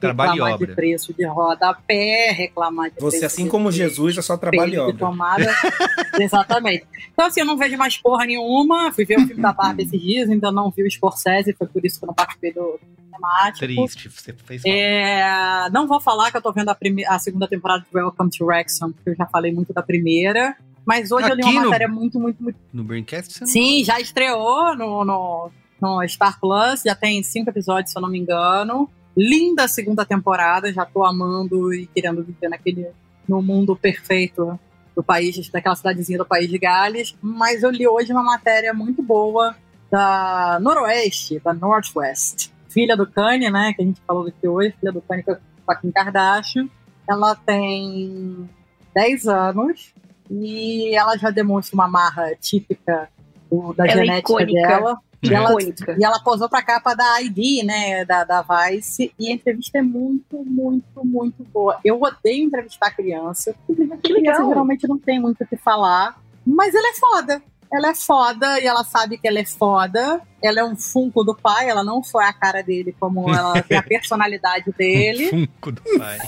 Trabalho e reclamar obra. de preço de rodapé, reclamar de Você, assim de como Jesus, é só trabalho e obra. tomada. Exatamente. Então, assim, eu não vejo mais porra nenhuma. Fui ver o filme da Barbie esses dias, ainda não vi o Scorsese, foi por isso que eu não participei do temático. Triste, você fez mal. É, não vou falar que eu tô vendo a, a segunda temporada de Welcome to Wrexham, porque eu já falei muito da primeira. Mas hoje eu li Aqui uma no- matéria muito, muito, muito. No Braincast você não... Sim, já estreou no, no, no Star Plus, já tem cinco episódios, se eu não me engano. Linda segunda temporada, já tô amando e querendo viver naquele no mundo perfeito do país, daquela cidadezinha do país de Gales. Mas eu li hoje uma matéria muito boa da Noroeste, da Northwest. Filha do Kanye, né, que a gente falou aqui hoje, filha do Kanye com a Kim Kardashian. Ela tem 10 anos e ela já demonstra uma marra típica do- da Ela é genética icônica. dela. E ela, Icônica. e ela posou pra capa da ID, né, da, da Vice, e a entrevista é muito, muito, muito boa. Eu odeio entrevistar criança, porque criança legal. geralmente não tem muito o que falar, mas ela é foda. Ela é foda e ela sabe que ela é foda. Ela é um funko do pai, ela não foi a cara dele como ela tem a personalidade dele. Funko do pai.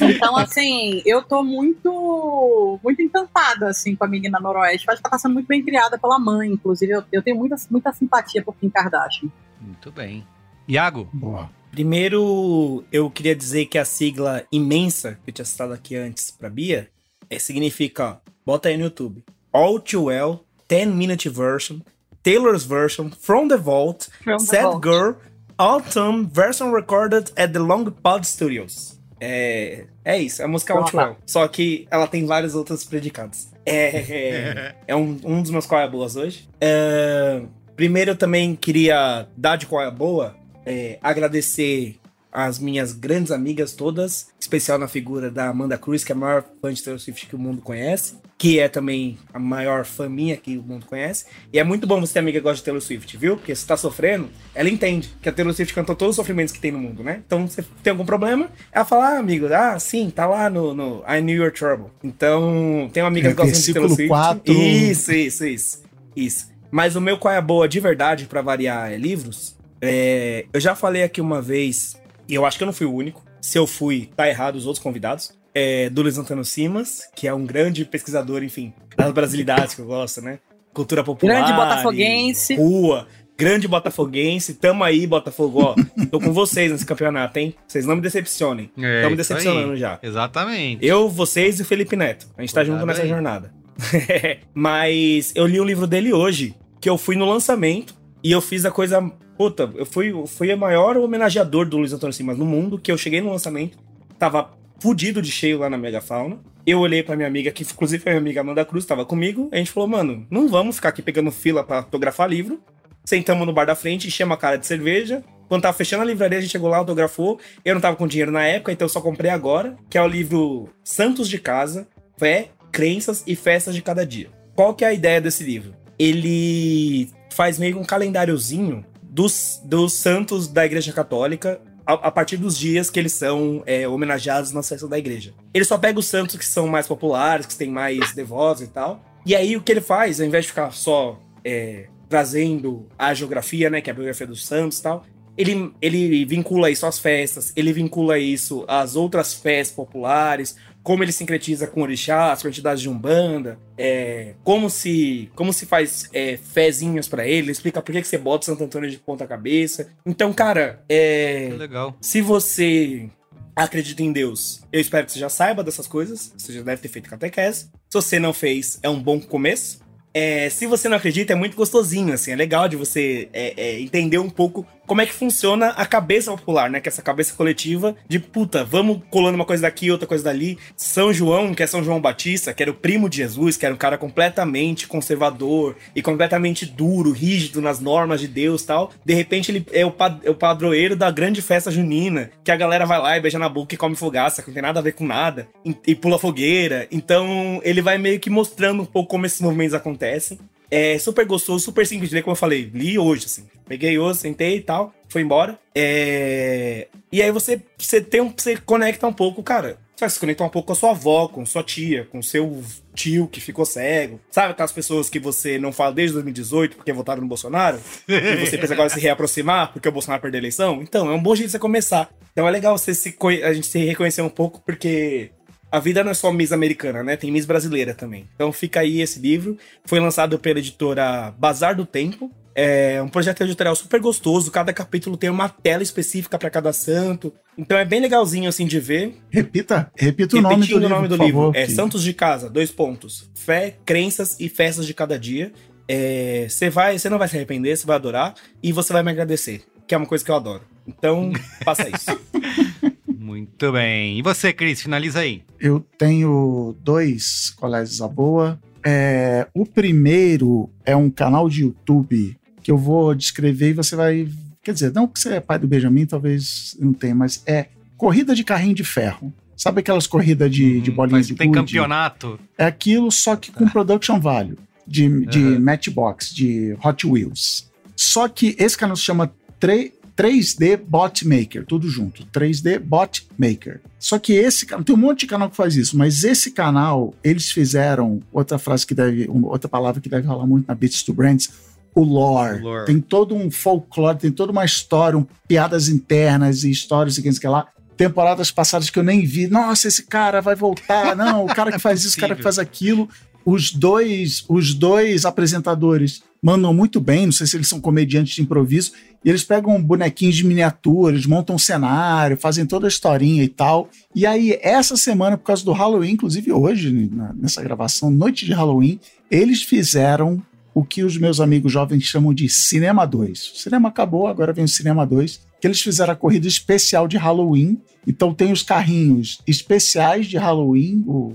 Então, assim, eu tô muito muito encantada, assim, com a menina noroeste. Acho que ela tá sendo muito bem criada pela mãe, inclusive. Eu, eu tenho muita, muita simpatia por Kim Kardashian. Muito bem. Iago? Boa. Primeiro, eu queria dizer que a sigla imensa, que eu tinha citado aqui antes pra Bia, é, significa, bota aí no YouTube, All Too Well, 10 Minute Version, Taylor's Version, From the Vault, From the Sad Vault. Girl, Autumn Version Recorded at the Long Pod Studios. É, é isso, é a música All Too Nossa. Well. Só que ela tem vários outros predicados. É, é, é um, um dos meus qual é boas hoje. É, primeiro, eu também queria dar de qual é boa, é, agradecer as minhas grandes amigas todas, especial na figura da Amanda Cruz, que é a maior fã de Taylor Swift que o mundo conhece, que é também a maior fã minha que o mundo conhece. E é muito bom você ter amiga que gosta de Taylor Swift, viu? Porque se tá sofrendo, ela entende que a Taylor Swift cantou todos os sofrimentos que tem no mundo, né? Então, se tem algum problema, ela fala, ah, amigo, ah, sim, tá lá no, no I Knew Your Trouble. Então, tem uma amiga É, que gosta de Taylor Swift. 4. Isso, isso, isso. Isso. Mas o meu qual é a boa de verdade, pra variar, é livros. É, eu já falei aqui uma vez, e eu acho que eu não fui o único. Se eu fui, tá errado os outros convidados. É, do Luiz Antônio Simas, que é um grande pesquisador, enfim, das brasilidades que eu gosto, né? Cultura popular. Grande botafoguense. Rua. Grande botafoguense. Tamo aí, Botafogo, ó. Tô com vocês nesse campeonato, hein? Vocês não me decepcionem. É, isso decepcionando aí. já. Exatamente. Eu, vocês e o Felipe Neto. A gente tá Cuidado junto nessa aí. jornada. Mas eu li um livro dele hoje, que eu fui no lançamento e eu fiz a coisa. Puta, eu fui, fui o maior homenageador do Luiz Antônio Simas no mundo, que eu cheguei no lançamento, tava fudido de cheio lá na Megafauna. Eu olhei pra minha amiga, que inclusive foi minha amiga Amanda Cruz, tava comigo, a gente falou, mano, não vamos ficar aqui pegando fila pra autografar livro. Sentamos no bar da frente, enchemos a cara de cerveja. Quando tava fechando a livraria, a gente chegou lá, autografou. Eu não tava com dinheiro na época, então eu só comprei agora, que é o livro Santos de Casa, Fé, Crenças e Festas de Cada Dia. Qual que é a ideia desse livro? Ele faz meio um calendáriozinho dos, dos santos da Igreja Católica a, a partir dos dias que eles são é, homenageados nas festas da igreja. Ele só pega os santos que são mais populares, que têm mais devotos e tal. E aí o que ele faz, ao invés de ficar só é, trazendo a geografia, né, que é a biografia dos santos e tal, ele, ele vincula isso às festas, ele vincula isso às outras festas populares, como ele sincretiza com orixás, com entidades de umbanda, é, como se como se faz é, fezinhos pra ele, ele explica por que, que você bota Santo Antônio de ponta cabeça. Então, cara, é, Que legal. se você acredita em Deus, eu espero que você já saiba dessas coisas. Você já deve ter feito catequese. Se você não fez, é um bom começo. É, se você não acredita, é muito gostosinho, assim. É legal de você é, é, entender um pouco como é que funciona a cabeça popular, né? Que é essa cabeça coletiva de puta, vamos colando uma coisa daqui, outra coisa dali. São João, que é São João Batista, que era o primo de Jesus, que era um cara completamente conservador e completamente duro, rígido nas normas de Deus tal. De repente ele é o, é o padroeiro da grande festa junina, que a galera vai lá e beija na boca e come fogaça, que não tem nada a ver com nada, e, e pula fogueira. Então ele vai meio que mostrando um pouco como esses movimentos acontecem. É super gostoso, super simples de ler, como eu falei. Li hoje, assim. Peguei hoje, sentei e tal, foi embora. É... E aí você, você tem um, você conecta um pouco, cara. Você vai se conectar um pouco com a sua avó, com sua tia, com seu tio que ficou cego. Sabe aquelas pessoas que você não fala desde 2018 porque votaram no Bolsonaro? e você pensa agora se reaproximar porque o Bolsonaro perdeu a eleição? Então, é um bom jeito de você começar. Então é legal você se, a gente se reconhecer um pouco porque a vida não é só Miss Americana, né? Tem Miss Brasileira também. Então fica aí esse livro. Foi lançado pela editora Bazar do Tempo. É um projeto editorial super gostoso. Cada capítulo tem uma tela específica para cada santo. Então é bem legalzinho assim de ver. Repita, repita o nome do livro, o nome do livro. favor. É que- Santos de Casa, dois pontos. Fé, crenças e festas de cada dia. É, Você vai, você não vai se arrepender, você vai adorar e você vai me agradecer, que é uma coisa que eu adoro. Então, faça isso. Muito bem. E você, Cris, finaliza aí. Eu tenho dois colégios à boa. É, o primeiro é um canal de YouTube que eu vou descrever e você vai. Quer dizer, não que você é pai do Benjamin, talvez não tenha, mas é corrida de carrinho de ferro. Sabe aquelas corridas de, de Hum, bolinha mas de Tem gude? campeonato. É aquilo, só que com production value de, de Aham. Matchbox, de Hot Wheels. Só que esse canal se chama 3, 3D Bot Maker, tudo junto. 3D Bot Maker. Só que esse canal, tem um monte de canal que faz isso, mas esse canal, eles fizeram outra frase que deve, outra palavra que deve rolar muito na Beats to Brands, o lore. O lore. Tem todo um folclore, tem toda uma história, um, piadas internas e histórias e que lá. Temporadas passadas que eu nem vi. Nossa, esse cara vai voltar. Não, o cara que faz isso, o cara que faz aquilo. Os dois, os dois apresentadores mandam muito bem. Não sei se eles são comediantes de improviso. E eles pegam bonequinhos de miniatura, eles montam um cenário, fazem toda a historinha e tal. E aí, essa semana, por causa do Halloween, inclusive hoje, na- nessa gravação, noite de Halloween, eles fizeram o que os meus amigos jovens chamam de Cinema 2. O cinema acabou, agora vem o Cinema 2, que eles fizeram a corrida especial de Halloween. Então tem os carrinhos especiais de Halloween, o,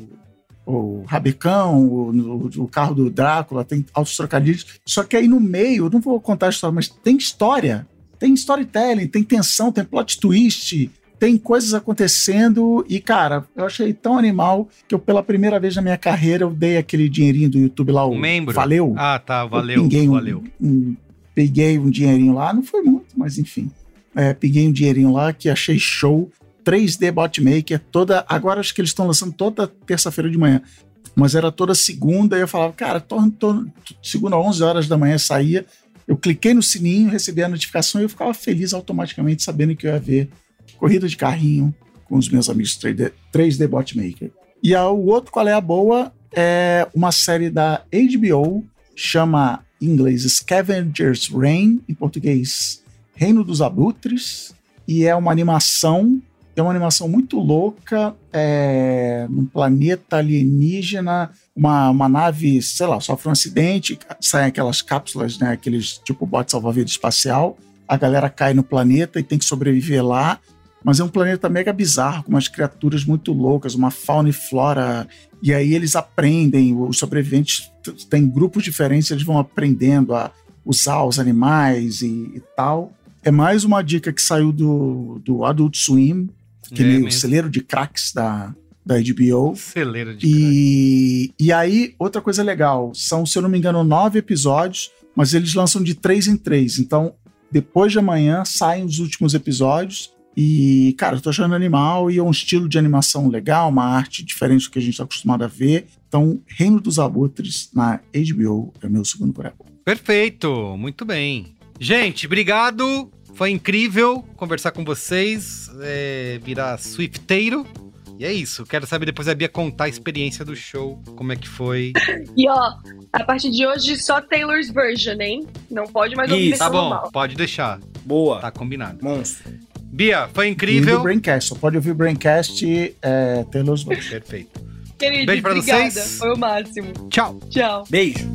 o Rabicão, o, o- o carro do Drácula, tem altos trocadilhos. Só que aí no meio, eu não vou contar a história, mas tem história. Tem storytelling, tem tensão, tem plot twist, tem coisas acontecendo e, cara, eu achei tão animal que eu, pela primeira vez na minha carreira, eu dei aquele dinheirinho do YouTube lá, o Um membro? Valeu. Ah, tá, valeu, Eu pinguei um- valeu. um- peguei um dinheirinho lá, não foi muito, mas enfim. É, peguei um dinheirinho lá que achei show. 3D Botmaker, toda. Agora acho que eles estão lançando toda terça-feira de manhã. Mas era toda segunda, e eu falava, cara, tô, tô- segunda, 11 horas da manhã saía. Eu cliquei no sininho, recebi a notificação e eu ficava feliz automaticamente, sabendo que eu ia ver corrida de carrinho com os meus amigos 3D, 3D Botmaker. E a, o outro, qual é a boa? É uma série da HBO, chama em inglês Scavenger's Reign, em português Reino dos Abutres, e é uma animação, é uma animação muito louca, é, num planeta alienígena, uma, uma nave, sei lá, sofre um acidente, saem aquelas cápsulas, né, aqueles tipo bote salva-vida espacial, a galera cai no planeta e tem que sobreviver lá, mas é um planeta mega bizarro, com umas criaturas muito loucas, uma fauna e flora e aí eles aprendem, os sobreviventes têm grupos diferentes, eles vão aprendendo a usar os animais e, e tal. É mais uma dica que saiu do, do Adult Swim, aquele É celeiro de cracks da, da HBO. Celeiro de E, e aí, outra coisa legal, são, se eu não me engano, nove episódios, mas eles lançam de três em três. Então, depois de amanhã saem os últimos episódios. E, cara, eu tô achando animal e é um estilo de animação legal, uma arte diferente do que a gente tá acostumado a ver. Então, Reino dos Abutres na HBO é o meu segundo coração. Perfeito, muito bem. Gente, obrigado. Foi incrível conversar com vocês, é, virar Swifteiro. E é isso. Quero saber depois a Bia contar a experiência do show, como é que foi. E ó, a partir de hoje só Taylor's version, hein? Não pode mais ouvir Isso, Tá bom, normal. pode deixar. Boa. Tá combinado. Monstro. Bia, foi E do incrível. Braincast, só pode ouvir o Braincast é, Taylor's Version. Perfeito. Querido, Beijo pra obrigada. vocês. Foi o máximo. Tchau. Tchau. Beijo.